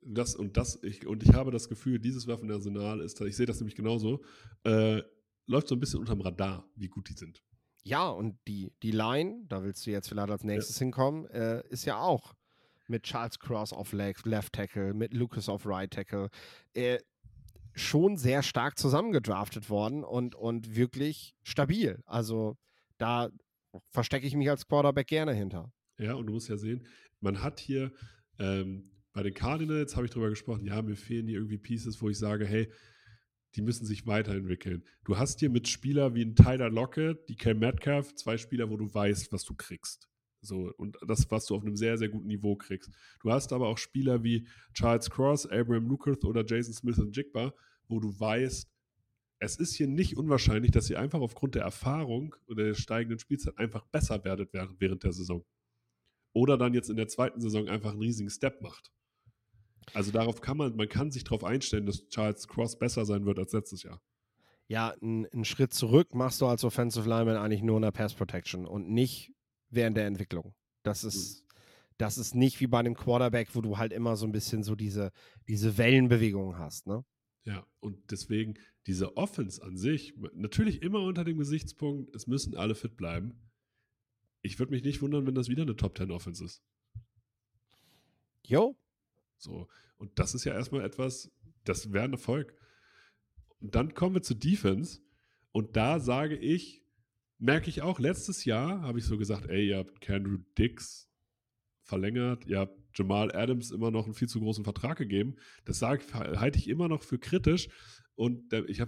Das und das, ich, und ich habe das Gefühl, dieses Waffenarsenal ist, ich sehe das nämlich genauso, äh, läuft so ein bisschen unterm Radar, wie gut die sind. Ja, und die, die Line, da willst du jetzt vielleicht als nächstes ja. hinkommen, äh, ist ja auch mit Charles Cross auf Left, Left Tackle, mit Lucas auf Right Tackle, äh, schon sehr stark zusammengedraftet worden und, und wirklich stabil. Also da verstecke ich mich als Quarterback gerne hinter. Ja, und du musst ja sehen, man hat hier ähm, bei den Cardinals, habe ich drüber gesprochen, ja, mir fehlen hier irgendwie Pieces, wo ich sage, hey, die müssen sich weiterentwickeln. Du hast hier mit Spieler wie ein Tyler Lockett, die Cam Metcalf, zwei Spieler, wo du weißt, was du kriegst. So, und das, was du auf einem sehr, sehr guten Niveau kriegst. Du hast aber auch Spieler wie Charles Cross, Abraham Lucas oder Jason Smith und Jigba, wo du weißt, es ist hier nicht unwahrscheinlich, dass ihr einfach aufgrund der Erfahrung oder der steigenden Spielzeit einfach besser werdet während der Saison. Oder dann jetzt in der zweiten Saison einfach einen riesigen Step macht. Also darauf kann man, man kann sich darauf einstellen, dass Charles Cross besser sein wird als letztes Jahr. Ja, einen Schritt zurück machst du als Offensive Lineman eigentlich nur in der Pass Protection und nicht während der Entwicklung. Das ist, mhm. das ist nicht wie bei einem Quarterback, wo du halt immer so ein bisschen so diese, diese Wellenbewegungen hast, ne? Ja, und deswegen diese Offense an sich, natürlich immer unter dem Gesichtspunkt, es müssen alle fit bleiben. Ich würde mich nicht wundern, wenn das wieder eine Top 10 Offense ist. Jo. So, und das ist ja erstmal etwas, das wäre ein Erfolg. Und dann kommen wir zu Defense. Und da sage ich, merke ich auch, letztes Jahr habe ich so gesagt, ey, ihr habt Andrew Dix verlängert, ihr habt Jamal Adams immer noch einen viel zu großen Vertrag gegeben. Das sage, halte ich immer noch für kritisch. Und ich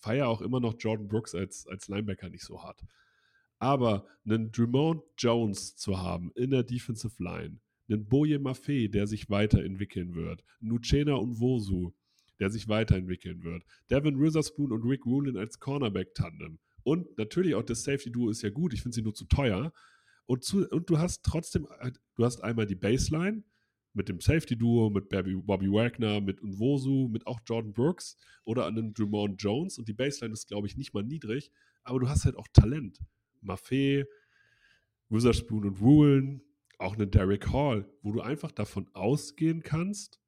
feiere auch immer noch Jordan Brooks als, als Linebacker nicht so hart. Aber einen Drummond Jones zu haben in der Defensive Line, einen Boye Maffei, der sich weiterentwickeln wird, Nucena und Wosu, der sich weiterentwickeln wird, Devin Witherspoon und Rick Rulin als Cornerback-Tandem und natürlich auch das Safety-Duo ist ja gut, ich finde sie nur zu teuer. Und, zu, und du hast trotzdem, du hast einmal die Baseline, mit dem Safety-Duo, mit Bobby Wagner, mit Nwosu, mit auch Jordan Brooks oder einem Drummond Jones. Und die Baseline ist, glaube ich, nicht mal niedrig, aber du hast halt auch Talent. Maffei, Witherspoon und Rulen, auch einen Derek Hall, wo du einfach davon ausgehen kannst,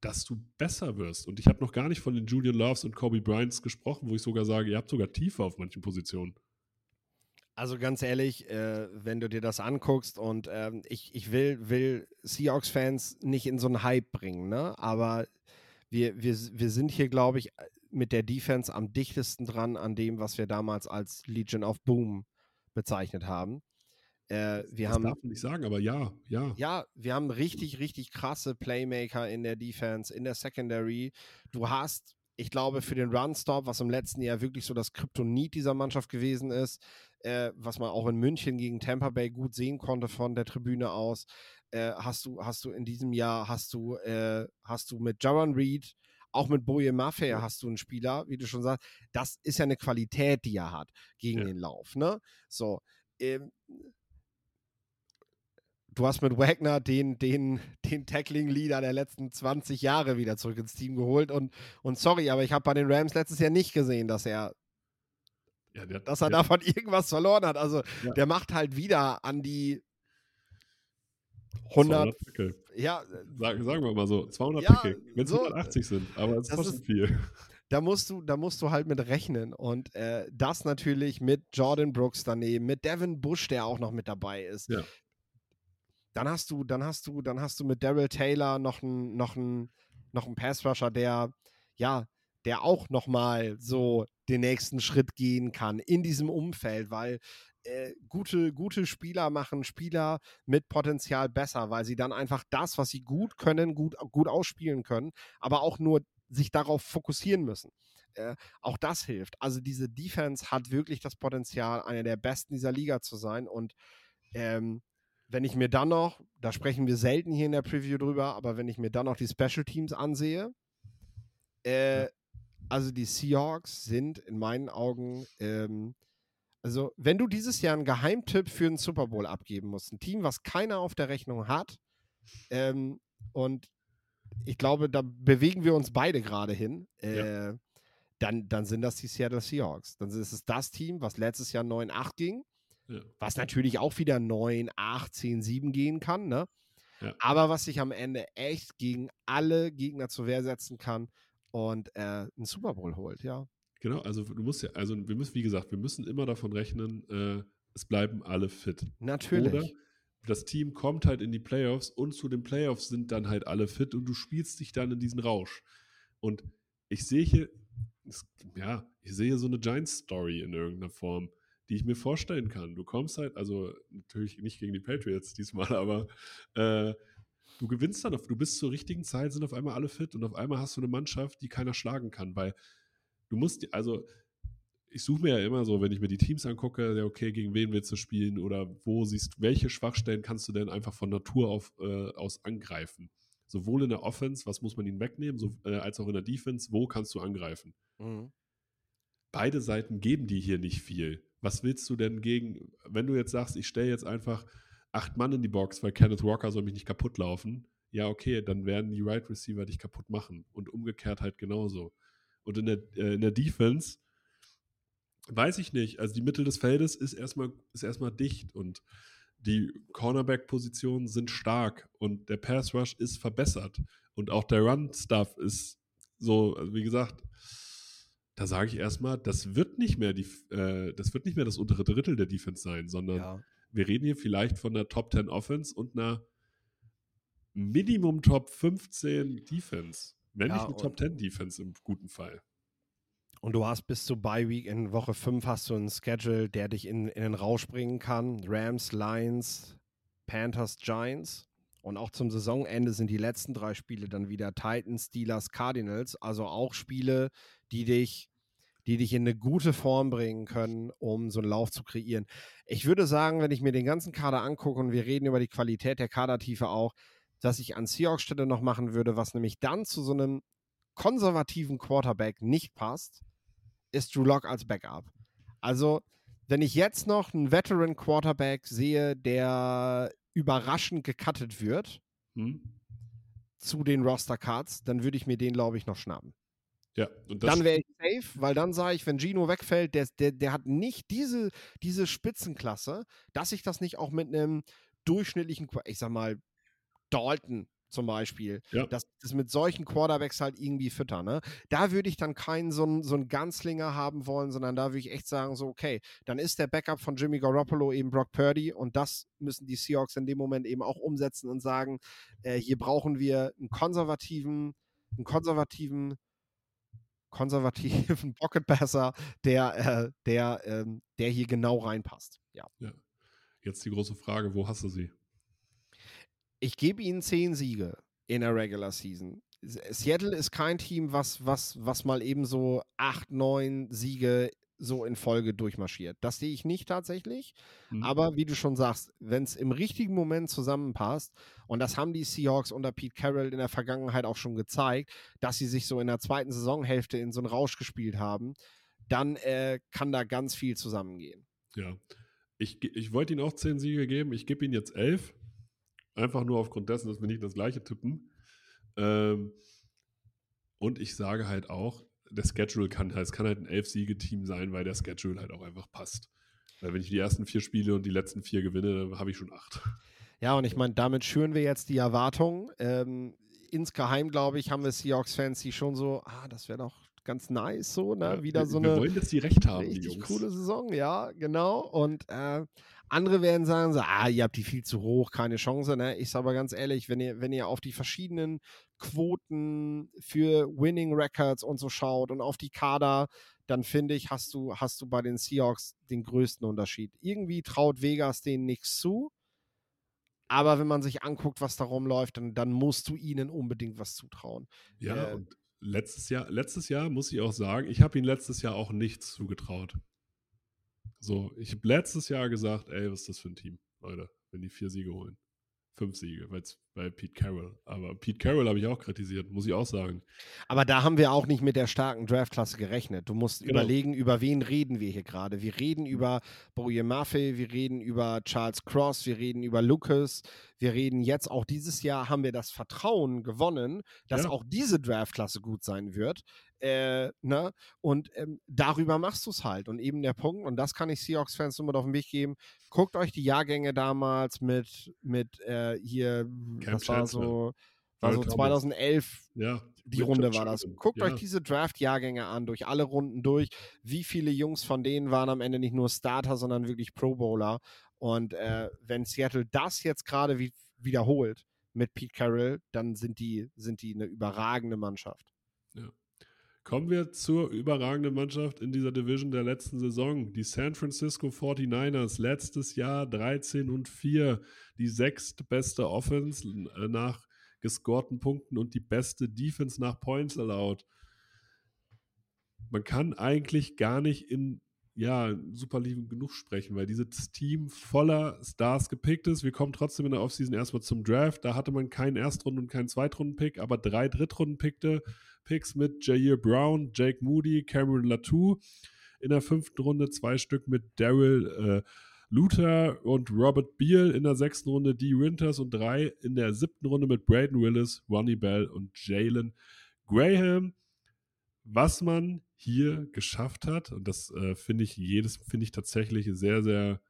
dass du besser wirst. Und ich habe noch gar nicht von den Julian Loves und Kobe Bryants gesprochen, wo ich sogar sage, ihr habt sogar Tiefe auf manchen Positionen. Also ganz ehrlich, äh, wenn du dir das anguckst und ähm, ich, ich will, will Seahawks-Fans nicht in so einen Hype bringen, ne? aber wir, wir, wir sind hier, glaube ich, mit der Defense am dichtesten dran an dem, was wir damals als Legion of Boom bezeichnet haben. Äh, wir das haben, darf man nicht sagen, aber ja, ja. Ja, wir haben richtig, richtig krasse Playmaker in der Defense, in der Secondary. Du hast, ich glaube, für den Run-Stop, was im letzten Jahr wirklich so das Kryptonit dieser Mannschaft gewesen ist, äh, was man auch in München gegen Tampa Bay gut sehen konnte von der Tribüne aus, äh, hast du, hast du in diesem Jahr, hast du, äh, hast du mit Jaron Reed, auch mit Boje Maffei ja. hast du einen Spieler, wie du schon sagst, das ist ja eine Qualität, die er hat gegen ja. den Lauf, ne? So, ähm, du hast mit Wagner den, den, den Tackling-Leader der letzten 20 Jahre wieder zurück ins Team geholt. Und, und sorry, aber ich habe bei den Rams letztes Jahr nicht gesehen, dass er ja, der, dass er der, davon (laughs) irgendwas verloren hat. Also ja. der macht halt wieder an die 100. 200 ja, Sag, sagen wir mal so, 200 ja, Pickel, wenn es so, 180 sind, aber es ist trotzdem viel. (laughs) Da musst, du, da musst du halt mit rechnen. Und äh, das natürlich mit Jordan Brooks daneben, mit Devin Bush, der auch noch mit dabei ist. Ja. Dann hast du, dann hast du, dann hast du mit Daryl Taylor noch einen noch noch einen Pass-Rusher, der, ja, der auch nochmal so den nächsten Schritt gehen kann in diesem Umfeld, weil äh, gute, gute Spieler machen Spieler mit Potenzial besser, weil sie dann einfach das, was sie gut können, gut, gut ausspielen können, aber auch nur sich darauf fokussieren müssen. Äh, auch das hilft. Also diese Defense hat wirklich das Potenzial, einer der besten dieser Liga zu sein. Und ähm, wenn ich mir dann noch, da sprechen wir selten hier in der Preview drüber, aber wenn ich mir dann noch die Special Teams ansehe, äh, also die Seahawks sind in meinen Augen, ähm, also wenn du dieses Jahr einen Geheimtipp für einen Super Bowl abgeben musst, ein Team, was keiner auf der Rechnung hat, ähm, und ich glaube, da bewegen wir uns beide gerade hin, äh, ja. dann, dann sind das die Seattle Seahawks. Dann ist es das Team, was letztes Jahr 9-8 ging, Ja. was natürlich auch wieder 9, 8, 10, 7 gehen kann, ne? Ja. Aber was sich am Ende echt gegen alle Gegner zur Wehr setzen kann und äh, einen Super Bowl holt, ja. Genau, also du musst ja, also wir müssen, wie gesagt, wir müssen immer davon rechnen, äh, es bleiben alle fit. Natürlich. Oder das Team kommt halt in die Playoffs und zu den Playoffs sind dann halt alle fit und du spielst dich dann in diesen Rausch. Und ich sehe hier, ja, ich sehe hier so eine Giants-Story in irgendeiner Form, die ich mir vorstellen kann. Du kommst halt, also natürlich nicht gegen die Patriots diesmal, (laughs) aber äh, du gewinnst dann, auf, du bist zur richtigen Zeit, sind auf einmal alle fit und auf einmal hast du eine Mannschaft, die keiner schlagen kann, weil du musst, also ich suche mir ja immer so, wenn ich mir die Teams angucke, ja, okay, gegen wen willst du spielen oder wo siehst, welche Schwachstellen kannst du denn einfach von Natur auf, äh, aus angreifen? Sowohl in der Offense, was muss man ihnen wegnehmen, so, äh, als auch in der Defense, wo kannst du angreifen? Mhm. Beide Seiten geben die hier nicht viel. Was willst du denn gegen, wenn du jetzt sagst, ich stelle jetzt einfach acht Mann in die Box, weil Kenneth Walker soll mich nicht kaputt laufen, ja, okay, dann werden die Right Receiver dich kaputt machen und umgekehrt halt genauso. Und in der, äh, in der Defense weiß ich nicht. Also die Mitte des Feldes ist erstmal, ist erstmal dicht und die Cornerback-Positionen sind stark und der Pass Rush ist verbessert und auch der Run-Stuff ist so, also wie gesagt, da sage ich erstmal, das wird nicht mehr die, äh, das wird nicht mehr das untere Drittel der Defense sein, sondern Ja. wir reden hier vielleicht von einer Top 10 Offense und einer Minimum Top 15 Defense. Wenn Ja, nicht eine Top 10 Defense im guten Fall. Und du hast bis zur Bye Week in Woche 5 hast du einen Schedule, der dich in, in den Rausch bringen kann. Rams, Lions, Panthers, Giants. Und auch zum Saisonende sind die letzten drei Spiele dann wieder Titans, Steelers, Cardinals. Also auch Spiele, die dich, die dich in eine gute Form bringen können, um so einen Lauf zu kreieren. Ich würde sagen, wenn ich mir den ganzen Kader angucke und wir reden über die Qualität der Kadertiefe auch, dass ich an Seahawks Stelle noch machen würde, was nämlich dann zu so einem konservativen Quarterback nicht passt, ist Drew Lock als Backup. Also, wenn ich jetzt noch einen Veteran Quarterback sehe, der überraschend gecuttet wird Hm? zu den Roster Cards, dann würde ich mir den, glaube ich, noch schnappen. Ja, und das dann wäre ich safe, weil dann sage ich, wenn Gino wegfällt, der, der, der hat nicht diese, diese Spitzenklasse, dass ich das nicht auch mit einem durchschnittlichen, ich sag mal, Dalton zum Beispiel, Ja. dass das mit solchen Quarterbacks halt irgendwie füttern. Ne? Da würde ich dann keinen so einen so einen Ganzlinger haben wollen, sondern da würde ich echt sagen, so, okay, dann ist der Backup von Jimmy Garoppolo eben Brock Purdy und das müssen die Seahawks in dem Moment eben auch umsetzen und sagen, äh, hier brauchen wir einen konservativen, einen konservativen, konservativen (laughs) Pocket-Passer, der, äh, der, ähm, der hier genau reinpasst. Ja. jetzt die große Frage, wo hast du sie? Ich gebe ihnen zehn Siege in der Regular Season. Seattle ist kein Team, was, was, was mal eben so acht, neun Siege so in Folge durchmarschiert. Das sehe ich nicht tatsächlich. Hm? Aber wie du schon sagst, wenn es im richtigen Moment zusammenpasst, und das haben die Seahawks unter Pete Carroll in der Vergangenheit auch schon gezeigt, dass sie sich so in der zweiten Saisonhälfte in so einen Rausch gespielt haben, dann äh, kann da ganz viel zusammengehen. Ja. Ich, ich wollte Ihnen auch zehn Siege geben. Ich gebe Ihnen jetzt elf. Einfach nur aufgrund dessen, dass wir nicht das gleiche tippen. Ähm, und ich sage halt auch, der Schedule kann halt, es kann halt ein Elf-Siege-Team sein, weil der Schedule halt auch einfach passt. Weil wenn ich die ersten vier Spiele und die letzten vier gewinne, dann habe ich schon acht. Ja, und ich meine, damit schüren wir jetzt die Erwartungen. Ähm, insgeheim, glaube ich, haben wir Seahawks-Fans, die schon so, ah, das wäre doch ganz nice, so, ne? Ja, Wieder wir, so wir eine wollen, dass die recht haben, die Jungs. coole Saison, ja, genau. Und äh, andere werden sagen so, ah, ihr habt die viel zu hoch, keine Chance, ne? Ich sage aber ganz ehrlich, wenn ihr, wenn ihr auf die verschiedenen Quoten für Winning Records und so schaut und auf die Kader, dann finde ich, hast du, hast du bei den Seahawks den größten Unterschied. Irgendwie traut Vegas denen nichts zu. Aber wenn man sich anguckt, was da rumläuft, dann, dann musst du ihnen unbedingt was zutrauen. Ja, Äh, und letztes Jahr, letztes Jahr muss ich auch sagen, ich habe ihnen letztes Jahr auch nichts zugetraut. So, ich habe letztes Jahr gesagt, ey, was ist das für ein Team, Leute, wenn die vier Siege holen. Fünf Siege, weil bei Pete Carroll. Aber Pete Carroll habe ich auch kritisiert, muss ich auch sagen. Aber da haben wir auch nicht mit der starken Draftklasse gerechnet. Du musst Genau. überlegen, über wen reden wir hier gerade. Wir reden über Boje Maffei, wir reden über Charles Cross, wir reden über Lucas. Wir reden jetzt auch dieses Jahr haben wir das Vertrauen gewonnen, dass Ja. auch diese Draftklasse gut sein wird. Äh, ne? Und ähm, darüber machst du es halt. Und eben der Punkt, und das kann ich Seahawks-Fans nur mit auf den Weg geben, guckt euch die Jahrgänge damals mit, mit äh, hier, Cam das war so, war so Thomas. 2011 Ja. die Runde war das. Guckt ja. euch diese Draft-Jahrgänge an, durch alle Runden durch. Wie viele Jungs von denen waren am Ende nicht nur Starter, sondern wirklich Pro Bowler. Und äh, wenn Seattle das jetzt gerade wie, wiederholt mit Pete Carroll, dann sind die, sind die eine überragende Mannschaft. Kommen wir zur überragenden Mannschaft in dieser Division der letzten Saison. Die San Francisco 49ers, letztes Jahr 13 und 4, die sechstbeste Offense nach gescorten Punkten und die beste Defense nach Points allowed. Man kann eigentlich gar nicht in ja, Superligen genug sprechen, weil dieses Team voller Stars gepickt ist. Wir kommen trotzdem in der Offseason erstmal zum Draft. Da hatte man keinen Erstrunden- und keinen Zweitrunden-Pick, aber drei Drittrunden-Pickte. Picks mit Jair Brown, Jake Moody, Cameron Latour. In der fünften Runde zwei Stück mit Daryl äh, Luther und Robert Beal. In der sechsten Runde Dee Winters und drei in der siebten Runde mit Braden Willis, Ronnie Bell und Jalen Graham. Was man hier geschafft hat, und das äh, finde ich jedes, finde ich tatsächlich sehr, sehr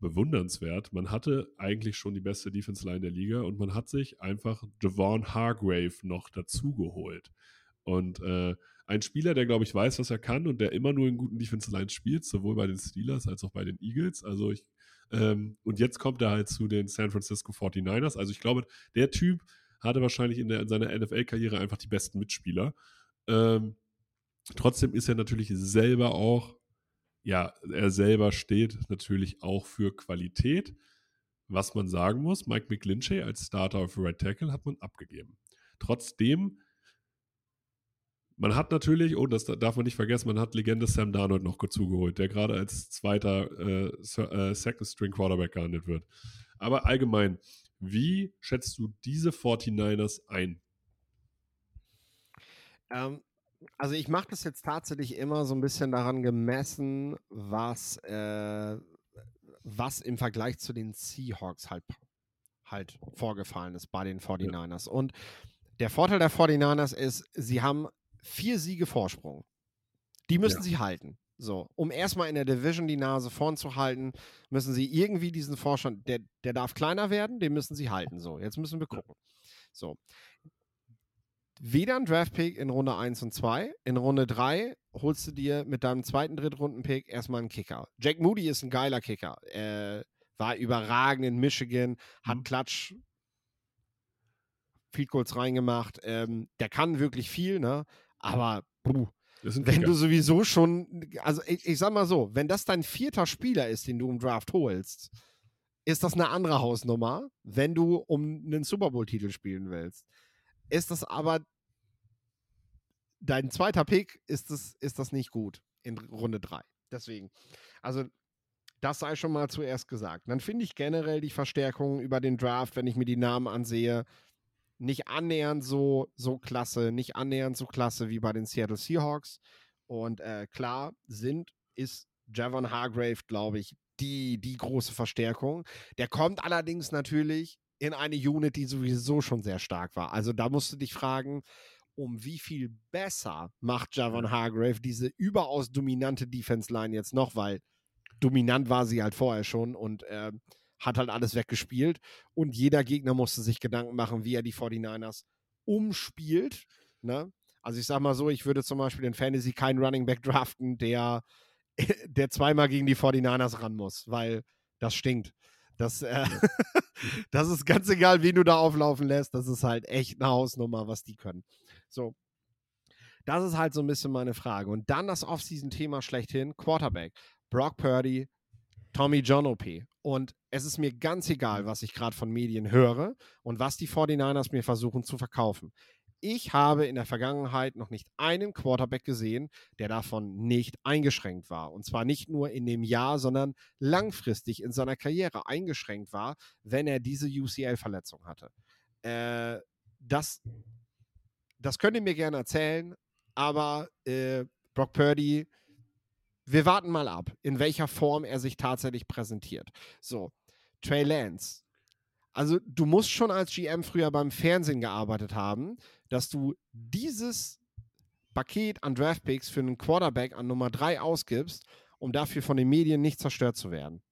bewundernswert. Man hatte eigentlich schon die beste Defense Line der Liga und man hat sich einfach Javon Hargrave noch dazu geholt. Und äh, ein Spieler, der, glaube ich, weiß, was er kann und der immer nur in guten Defensive Lines spielt, sowohl bei den Steelers als auch bei den Eagles. Also ich, ähm, und jetzt kommt er halt zu den San Francisco 49ers. Also ich glaube, der Typ hatte wahrscheinlich in, der, in seiner NFL-Karriere einfach die besten Mitspieler. Ähm, trotzdem ist er natürlich selber auch, ja, er selber steht natürlich auch für Qualität. Was man sagen muss, Mike McGlinchey als Starter auf Right Tackle hat man abgegeben. Trotzdem man hat natürlich, und das darf man nicht vergessen, man hat Legende Sam Darnold noch dazugeholt, der gerade als zweiter äh, äh, Second String Quarterback gehandelt wird. Aber allgemein, wie schätzt du diese 49ers ein? Ähm, also ich mache das jetzt tatsächlich immer so ein bisschen daran gemessen, was, äh, was im Vergleich zu den Seahawks halt, halt vorgefallen ist bei den 49ers. Ja. Und der Vorteil der 49ers ist, sie haben vier Siege Vorsprung. Die müssen ja. sie halten. So, um erstmal in der Division die Nase vorn zu halten, müssen sie irgendwie diesen Vorstand, der, der darf kleiner werden, den müssen sie halten. So, jetzt müssen wir gucken. So. Weder ein Draft-Pick in Runde 1 und 2. In Runde 3 holst du dir mit deinem zweiten Drittrunden-Pick erstmal einen Kicker. Jack Moody ist ein geiler Kicker. Er war überragend in Michigan, hat mhm. Klatsch Field Goals reingemacht. Ähm, der kann wirklich viel, ne? Aber puh, wenn Kicker. du sowieso schon, also ich, ich, sag mal so, wenn das dein vierter Spieler ist, den du im Draft holst, ist das eine andere Hausnummer, wenn du um einen Super Bowl-Titel spielen willst. Ist das aber dein zweiter Pick, ist das, ist das nicht gut in Runde 3. Deswegen, also das sei schon mal zuerst gesagt. Dann finde ich generell die Verstärkung über den Draft, wenn ich mir die Namen ansehe, nicht annähernd so, so klasse, nicht annähernd so klasse wie bei den Seattle Seahawks. Und äh, klar sind, ist Javon Hargrave, glaube ich, die, die große Verstärkung. Der kommt allerdings natürlich in eine Unit, die sowieso schon sehr stark war. Also da musst du dich fragen, um wie viel besser macht Javon Hargrave diese überaus dominante Defense-Line jetzt noch, weil dominant war sie halt vorher schon und äh, hat halt alles weggespielt und jeder Gegner musste sich Gedanken machen, wie er die 49ers umspielt. Ne? Also ich sag mal so, ich würde zum Beispiel in Fantasy keinen Running Back draften, der, (laughs) der zweimal gegen die 49ers ran muss, weil das stinkt. Das, äh, (laughs) das ist ganz egal, wen du da auflaufen lässt. Das ist halt echt eine Hausnummer, was die können. So. Das ist halt so ein bisschen meine Frage. Und dann das Offseason-Thema schlechthin: Quarterback. Brock Purdy, Tommy John OP. Und es ist mir ganz egal, was ich gerade von Medien höre und was die 49ers mir versuchen zu verkaufen. Ich habe in der Vergangenheit noch nicht einen Quarterback gesehen, der davon nicht eingeschränkt war. Und zwar nicht nur in dem Jahr, sondern langfristig in seiner Karriere eingeschränkt war, wenn er diese UCL-Verletzung hatte. Äh, das, das könnt ihr mir gerne erzählen, aber äh, Brock Purdy, wir warten mal ab, in welcher Form er sich tatsächlich präsentiert. So, Trey Lance. Also du musst schon als GM früher beim Fernsehen gearbeitet haben, dass du dieses Paket an Draftpicks für einen Quarterback an Nummer 3 ausgibst, um dafür von den Medien nicht zerstört zu werden.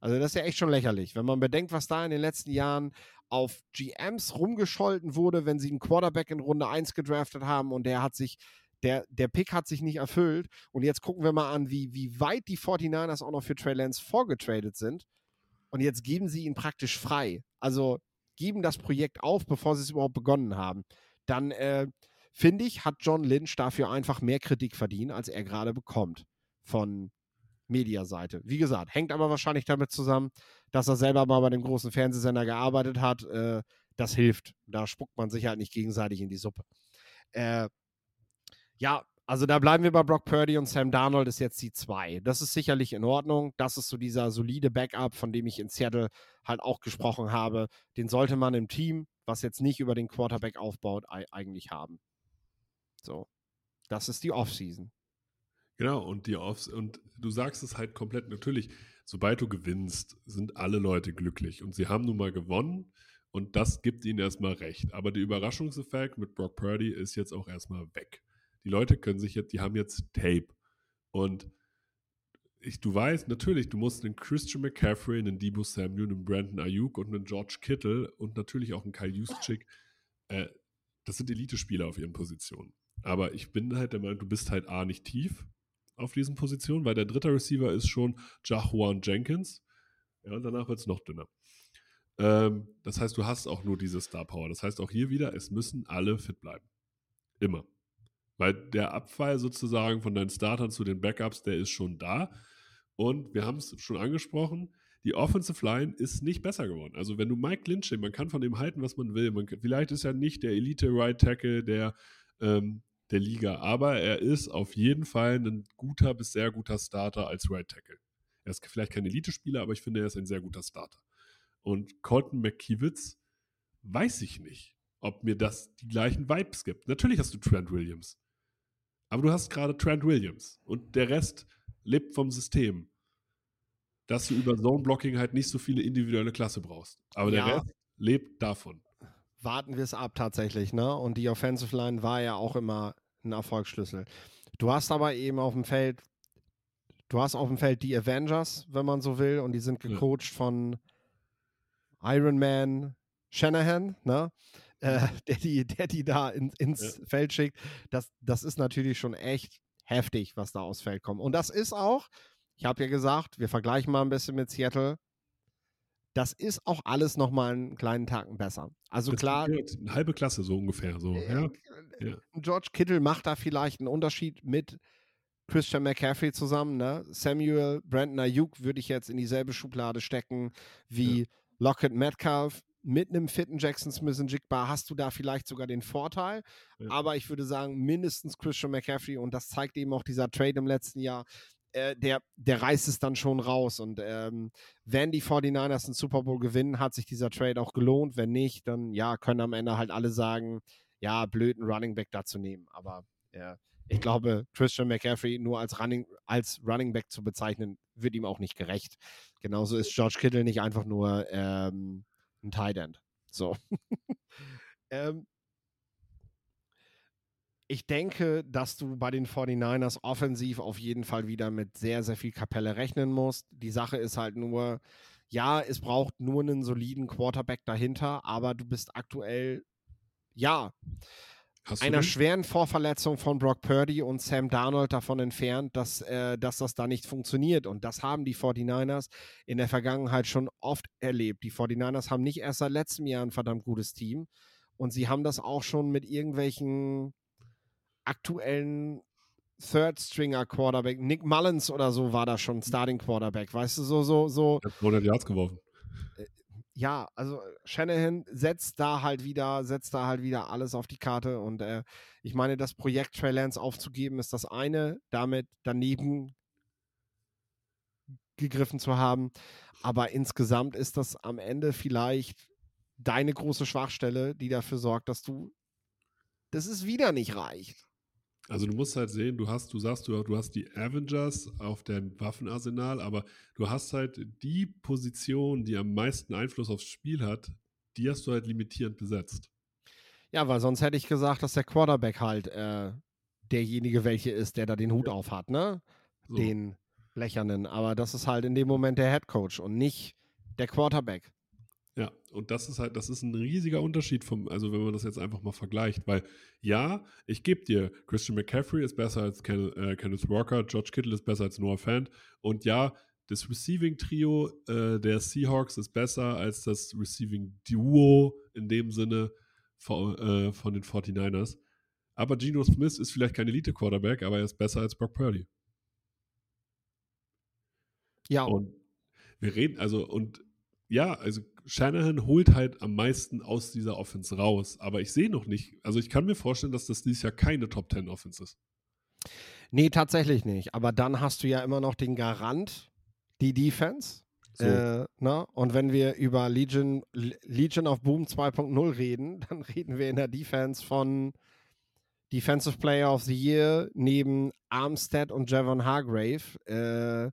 Also das ist ja echt schon lächerlich, wenn man bedenkt, was da in den letzten Jahren auf GMs rumgescholten wurde, wenn sie einen Quarterback in Runde 1 gedraftet haben und der hat sich, der, der Pick hat sich nicht erfüllt. Und jetzt gucken wir mal an, wie, wie weit die 49ers auch noch für Trey Lance vorgetradet sind. Und jetzt geben sie ihn praktisch frei. Also geben das Projekt auf, bevor sie es überhaupt begonnen haben. Dann äh, finde ich, hat John Lynch dafür einfach mehr Kritik verdient, als er gerade bekommt von Mediaseite. Wie gesagt, hängt aber wahrscheinlich damit zusammen, dass er selber mal bei dem großen Fernsehsender gearbeitet hat. Äh, das hilft. Da spuckt man sich halt nicht gegenseitig in die Suppe. Äh, ja, also da bleiben wir bei Brock Purdy und Sam Darnold ist jetzt die zwei. Das ist sicherlich in Ordnung. Das ist so dieser solide Backup, von dem ich in Seattle halt auch gesprochen habe. Den sollte man im Team, was jetzt nicht über den Quarterback aufbaut, eigentlich haben. So. Das ist die Offseason. Genau, und die Offs, und du sagst es halt komplett natürlich, sobald du gewinnst, sind alle Leute glücklich. Und sie haben nun mal gewonnen und das gibt ihnen erstmal recht. Aber der Überraschungseffekt mit Brock Purdy ist jetzt auch erstmal weg. Die Leute können sich jetzt, die haben jetzt Tape. Und ich, du weißt, natürlich, du musst einen Christian McCaffrey, einen Debo Samuel, einen Brandon Ayuk und einen George Kittle und natürlich auch einen Kyle Juszczyk, (laughs) äh, das sind Elite-Spieler auf ihren Positionen. Aber ich bin halt der Meinung, du bist halt A nicht tief auf diesen Positionen, weil der dritte Receiver ist schon Jahuan Jenkins. Ja, und danach wird es noch dünner. Ähm, das heißt, du hast auch nur diese Star Power. Das heißt auch hier wieder, es müssen alle fit bleiben. Immer. Weil der Abfall sozusagen von deinen Startern zu den Backups, der ist schon da. Und wir haben es schon angesprochen, die Offensive Line ist nicht besser geworden. Also wenn du Mike Lynch, man kann von dem halten, was man will. Man, vielleicht ist er nicht der Elite Right Tackle, der ähm, der Liga. Aber er ist auf jeden Fall ein guter bis sehr guter Starter als Right Tackle. Er ist vielleicht kein Elite-Spieler, aber ich finde, er ist ein sehr guter Starter. Und Colton McKiewicz weiß ich nicht, ob mir das die gleichen Vibes gibt. Natürlich hast du Trent Williams. Aber du hast gerade Trent Williams. Und der Rest lebt vom System. Dass du über Zone-Blocking halt nicht so viele individuelle Klasse brauchst. Aber ja. der Rest lebt davon warten wir es ab tatsächlich, ne? Und die Offensive Line war ja auch immer ein Erfolgsschlüssel. Du hast aber eben auf dem Feld, du hast auf dem Feld die Avengers, wenn man so will, und die sind gecoacht ja. von Iron Man Shanahan, ne? Äh, (laughs) der, die, der die da in, ins ja. Feld schickt. Das, das ist natürlich schon echt heftig, was da aufs Feld kommt. Und das ist auch, ich habe ja gesagt, wir vergleichen mal ein bisschen mit Seattle das ist auch alles nochmal einen kleinen Tacken besser. Also das klar. Eine halbe Klasse so ungefähr. So. Äh, ja. ja. George Kittle macht da vielleicht einen Unterschied mit Christian McCaffrey zusammen. Ne? Samuel Brandon Ayuk würde ich jetzt in dieselbe Schublade stecken wie ja. Lockett Metcalf. Mit einem fitten Jackson Smith und Jigba hast du da vielleicht sogar den Vorteil. Ja. Aber ich würde sagen, mindestens Christian McCaffrey und das zeigt eben auch dieser Trade im letzten Jahr äh, der, der reißt es dann schon raus. Und ähm, wenn die 49ers einen Super Bowl gewinnen, hat sich dieser Trade auch gelohnt. Wenn nicht, dann ja, können am Ende halt alle sagen, ja, blöd, einen Running Back da zu nehmen. Aber ja, ich glaube, Christian McCaffrey nur als Running, als Running Back zu bezeichnen, wird ihm auch nicht gerecht. Genauso ist George Kittle nicht einfach nur ähm, ein Tight End. So. (laughs) ähm, ich denke, dass du bei den 49ers offensiv auf jeden Fall wieder mit sehr, sehr viel Kapelle rechnen musst. Die Sache ist halt nur, ja, es braucht nur einen soliden Quarterback dahinter, aber du bist aktuell, ja, einer schweren Vorverletzung von Brock Purdy und Sam Darnold davon entfernt, dass, äh, dass das da nicht funktioniert. Und das haben die 49ers in der Vergangenheit schon oft erlebt. Die 49ers haben nicht erst seit letztem Jahr ein verdammt gutes Team. Und sie haben das auch schon mit irgendwelchen aktuellen Third Stringer Quarterback, Nick Mullins oder so war da schon Starting Quarterback, weißt du, so, so, so. Er hat 100 Yards geworfen. Äh, ja, also Shanahan setzt da halt wieder, setzt da halt wieder alles auf die Karte und äh, ich meine, das Projekt Trey Lance aufzugeben ist das eine, damit daneben gegriffen zu haben, aber insgesamt ist das am Ende vielleicht deine große Schwachstelle, die dafür sorgt, dass du, dass es wieder nicht reicht. Also du musst halt sehen, du hast, du sagst, du, du hast die Avengers auf deinem Waffenarsenal, aber du hast halt die Position, die am meisten Einfluss aufs Spiel hat, die hast du halt limitierend besetzt. Ja, weil sonst hätte ich gesagt, dass der Quarterback halt äh, derjenige welche ist, der da den Hut auf hat, ne? So. Den blechernen. Aber das ist halt in dem Moment der Head Coach und nicht der Quarterback. Ja, und das ist halt, das ist ein riesiger Unterschied vom, also wenn man das jetzt einfach mal vergleicht, weil ja, ich gebe dir, Christian McCaffrey ist besser als Ken, äh, Kenneth Walker, George Kittle ist besser als Noah Fant und ja, das Receiving-Trio äh, der Seahawks ist besser als das Receiving-Duo in dem Sinne von, äh, von den 49ers. Aber Geno Smith ist vielleicht kein Elite-Quarterback, aber er ist besser als Brock Purdy. Ja, Und wir reden, also, und ja, also Shanahan holt halt am meisten aus dieser Offense raus. Aber ich sehe noch nicht, also ich kann mir vorstellen, dass das dieses Jahr keine Top 10 Offense ist. nee, tatsächlich nicht. Aber dann hast du ja immer noch den Garant, die Defense. So, Äh, ne? Und wenn wir über Legion, Le- Legion of Boom 2.0 reden, (laughs) dann reden wir in der Defense von Defensive Player of the Year neben Armstead und Javon Hargrave. Äh,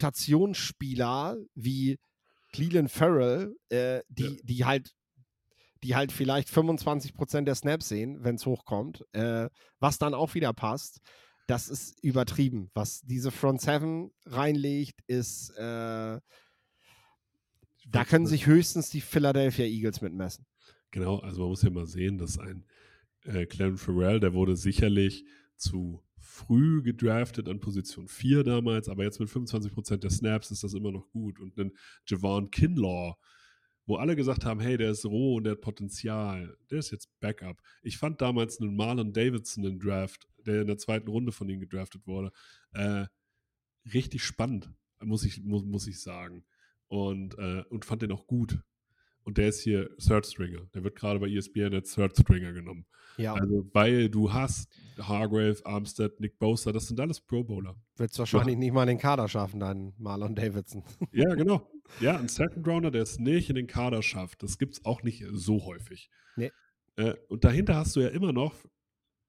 Rotationsspieler wie Cleveland Farrell, äh, die, Ja. die halt die halt vielleicht 25% der Snaps sehen, wenn es hochkommt, äh, was dann auch wieder passt. Das ist übertrieben. Was diese Front Seven reinlegt, ist, äh, da können sich höchstens die Philadelphia Eagles mitmessen. Genau, also man muss ja mal sehen, dass ein äh, Clem Farrell, der wurde sicherlich zu früh gedraftet an Position 4 damals, aber jetzt mit 25% der Snaps ist das immer noch gut. Und ein Javon Kinlaw, wo alle gesagt haben, hey, der ist roh und der hat Potenzial, der ist jetzt Backup. Ich fand damals einen Marlon Davidson im Draft, der in der zweiten Runde von ihnen gedraftet wurde, äh, richtig spannend, muss ich, muss, muss ich sagen. Und, äh, und fand den auch gut. Und der ist hier Third Stringer. Der wird gerade bei ESPN als Third Stringer genommen. Ja, Also, weil du hast Hargrave, Armstead, Nick Bosa, das sind alles Pro Bowler. wird es wahrscheinlich nicht mal in den Kader schaffen, dein Marlon Davidson. (laughs) Ja, genau. Ja, ein Second Rounder, der es nicht in den Kader schafft, das gibt es auch nicht so häufig. Nee. Äh, und dahinter hast du ja immer noch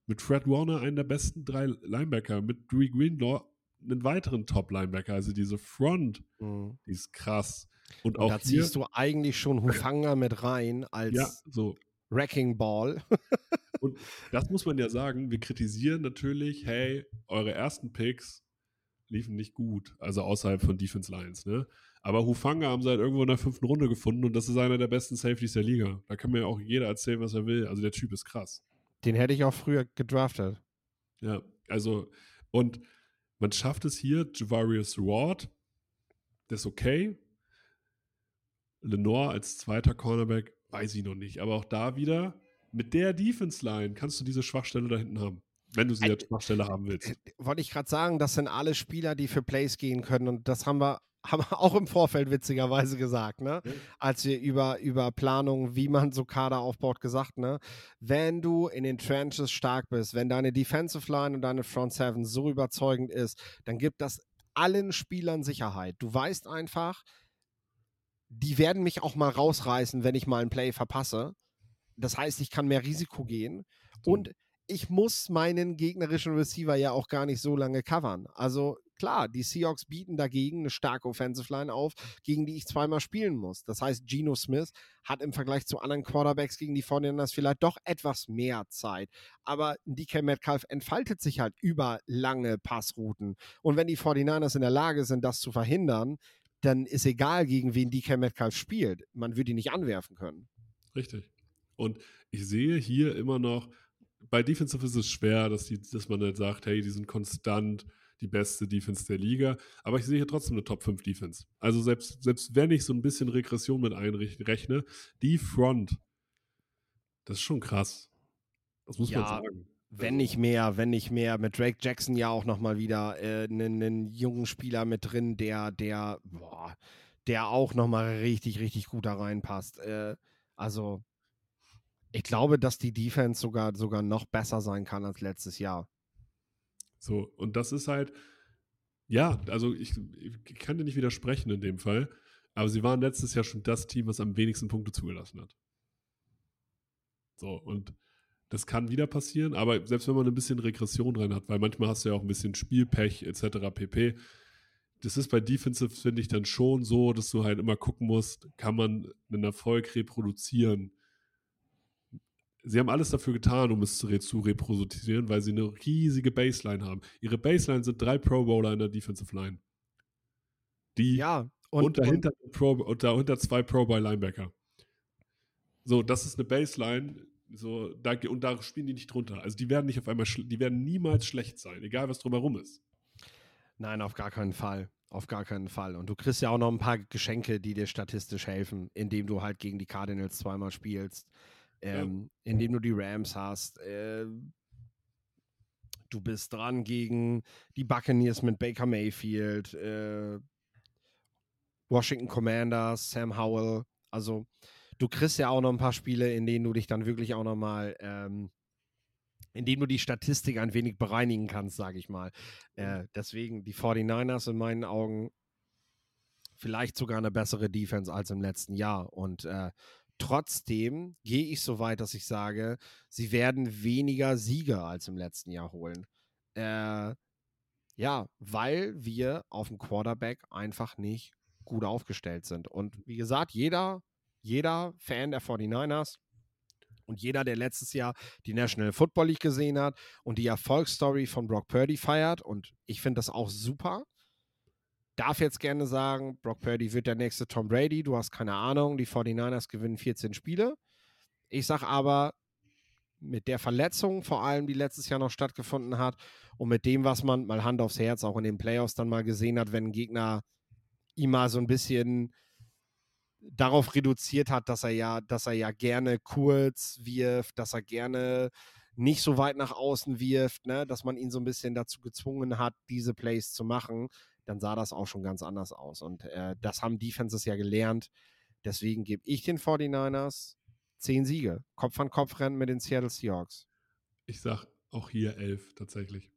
mit Fred Warner einen der besten drei Linebacker, mit Dewey Greenlaw einen weiteren Top-Linebacker. Also diese Front, Mhm. die ist krass. Und Und auch da hier, ziehst du eigentlich schon Hufanga mit rein als ja, so. Wrecking Ball. Und das muss man ja sagen, wir kritisieren natürlich, hey, eure ersten Picks liefen nicht gut, also außerhalb von Defense Lines, ne? Aber Hufanga haben sie halt irgendwo in der fünften Runde gefunden und das ist einer der besten Safeties der Liga. Da kann mir ja auch jeder erzählen, was er will. Also der Typ ist krass. Den hätte ich auch früher gedraftet. Ja, also und man schafft es hier, Javarius Ward, der ist okay. Lenore als zweiter Cornerback, weiß ich noch nicht. Aber auch da wieder, mit der Defense-Line kannst du diese Schwachstelle da hinten haben. Wenn du sie als Schwachstelle haben willst. Äh, Wollte ich gerade sagen, das sind alle Spieler, die für Plays gehen können. Und das haben wir, (laughs) haben wir auch im Vorfeld witzigerweise gesagt, ne? Ja. Als wir über, über Planung, wie man so Kader aufbaut, gesagt, ne? Wenn du in den Trenches stark bist, wenn deine Defensive Line und deine Front Seven so überzeugend ist, dann gibt das allen Spielern Sicherheit. Du weißt einfach, die werden mich auch mal rausreißen, wenn ich mal ein Play verpasse. Das heißt, ich kann mehr Risiko gehen. Und ich muss meinen gegnerischen Receiver ja auch gar nicht so lange covern. Also klar, die Seahawks bieten dagegen eine starke Offensive Line auf, gegen die ich zweimal spielen muss. Das heißt, Geno Smith hat im Vergleich zu anderen Quarterbacks gegen die 49ers vielleicht doch etwas mehr Zeit. Aber DK Metcalf entfaltet sich halt über lange Passrouten. Und wenn die 49ers in der Lage sind, das zu verhindern, dann ist egal, gegen wen DK Metcalf spielt. Man würde ihn nicht anwerfen können. Richtig. Und ich sehe hier immer noch, bei Defensive ist es schwer, dass, die, dass man halt sagt, hey, die sind konstant die beste Defense der Liga. Aber ich sehe hier trotzdem eine Top 5 Defense. Also selbst, selbst wenn ich so ein bisschen Regression mit einrechne, die Front, das ist schon krass. Das muss Ja, man sagen. Wenn nicht mehr, wenn nicht mehr. Mit Drake Jackson ja auch nochmal wieder äh, einen, einen jungen Spieler mit drin, der, der, boah, der auch nochmal richtig, richtig gut da reinpasst. Äh, also, ich glaube, dass die Defense sogar, sogar noch besser sein kann als letztes Jahr. So, und das ist halt, ja, also ich, ich kann dir nicht widersprechen in dem Fall. Aber sie waren letztes Jahr schon das Team, was am wenigsten Punkte zugelassen hat. So, und das kann wieder passieren, aber selbst wenn man ein bisschen Regression rein hat, weil manchmal hast du ja auch ein bisschen Spielpech etc. pp. Das ist bei Defensive, finde ich, dann schon so, dass du halt immer gucken musst, kann man einen Erfolg reproduzieren. Sie haben alles dafür getan, um es zu, zu reproduzieren, weil sie eine riesige Baseline haben. Ihre Baseline sind drei Pro Bowler in der Defensive Line. Die Ja, und, und, dahinter, Pro, und dahinter zwei Pro Bowl Linebacker. So, das ist eine Baseline. So, da, und da spielen die nicht drunter. Also die werden nicht auf einmal, die werden niemals schlecht sein, egal was drumherum ist. Nein, auf gar keinen Fall. Auf gar keinen Fall. Und du kriegst ja auch noch ein paar Geschenke, die dir statistisch helfen, indem du halt gegen die Cardinals zweimal spielst, ähm, indem du die Rams hast. Äh, du bist dran gegen die Buccaneers mit Baker Mayfield, äh, Washington Commanders, Sam Howell. Also du kriegst ja auch noch ein paar Spiele, in denen du dich dann wirklich auch noch mal, ähm, in denen du die Statistik ein wenig bereinigen kannst, sage ich mal. Äh, deswegen die 49ers in meinen Augen vielleicht sogar eine bessere Defense als im letzten Jahr. Und äh, trotzdem gehe ich so weit, dass ich sage, sie werden weniger Siege als im letzten Jahr holen. Äh, ja, weil wir auf dem Quarterback einfach nicht gut aufgestellt sind. Und wie gesagt, jeder, jeder Fan der 49ers und jeder, der letztes Jahr die National Football League gesehen hat und die Erfolgsstory von Brock Purdy feiert, und ich finde das auch super, darf jetzt gerne sagen, Brock Purdy wird der nächste Tom Brady, du hast keine Ahnung, die 49ers gewinnen 14 Spiele. Ich sage aber, mit der Verletzung vor allem, die letztes Jahr noch stattgefunden hat und mit dem, was man mal Hand aufs Herz auch in den Playoffs dann mal gesehen hat, wenn ein Gegner ihm mal so ein bisschen darauf reduziert hat, dass er ja, dass er ja gerne kurz wirft, dass er gerne nicht so weit nach außen wirft, ne, dass man ihn so ein bisschen dazu gezwungen hat, diese Plays zu machen, dann sah das auch schon ganz anders aus. Und äh, das haben Defenses ja gelernt. Deswegen gebe ich den 49ers zehn Siege. Kopf an Kopf rennen mit den Seattle Seahawks. Ich sag auch hier elf tatsächlich.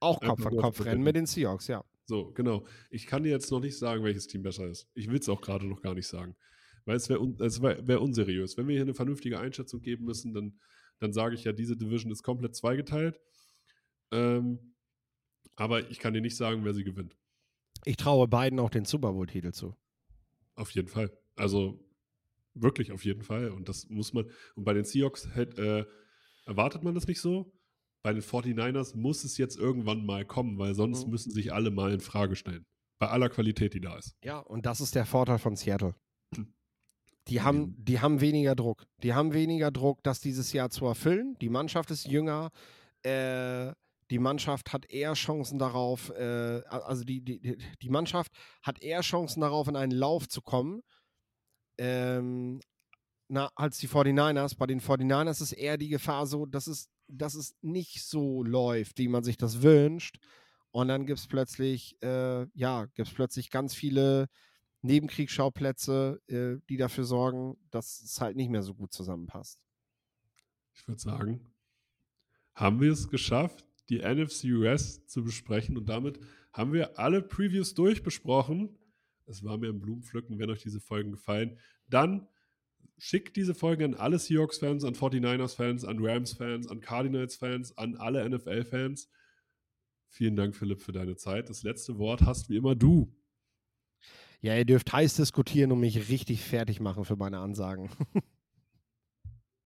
Auch Kopf an Kopf rennen mit den Seahawks, ja. So, genau. Ich kann dir jetzt noch nicht sagen, welches Team besser ist. Ich will es auch gerade noch gar nicht sagen. Weil es wäre un wär, unseriös. Wenn wir hier eine vernünftige Einschätzung geben müssen, dann, dann sage ich ja, diese Division ist komplett zweigeteilt. Ähm, aber ich kann dir nicht sagen, wer sie gewinnt. Ich traue beiden auch den Super Bowl-Titel zu. Auf jeden Fall. Also wirklich auf jeden Fall. Und das muss man. Und bei den Seahawks hätt, äh, erwartet man das nicht so. Bei den 49ers muss es jetzt irgendwann mal kommen, weil sonst Mhm. müssen sich alle mal in Frage stellen. Bei aller Qualität, die da ist. Ja, und das ist der Vorteil von Seattle. (clears throat) Die haben, die haben weniger Druck. Die haben weniger Druck, das dieses Jahr zu erfüllen. Die Mannschaft ist jünger. Äh, die Mannschaft hat eher Chancen darauf, äh, also die, die, die- Mannschaft hat eher Chancen darauf, in einen Lauf zu kommen, ähm, na, als die 49ers. Bei den 49ers ist eher die Gefahr so, dass es, dass es nicht so läuft, wie man sich das wünscht. Und dann gibt es plötzlich, äh, ja, gibt es plötzlich ganz viele Nebenkriegsschauplätze, äh, die dafür sorgen, dass es halt nicht mehr so gut zusammenpasst. Ich würde sagen, haben wir es geschafft, die NFC US zu besprechen und damit haben wir alle Previews durchbesprochen. Es war mir ein Blumenpflücken, wenn euch diese Folgen gefallen. Dann schickt diese Folgen an alle Seahawks-Fans, an 49ers-Fans, an Rams-Fans, an Cardinals-Fans, an alle NFL-Fans. Vielen Dank, Philipp, für deine Zeit. Das letzte Wort hast wie immer du. Ja, ihr dürft heiß diskutieren und mich richtig fertig machen für meine Ansagen. (laughs)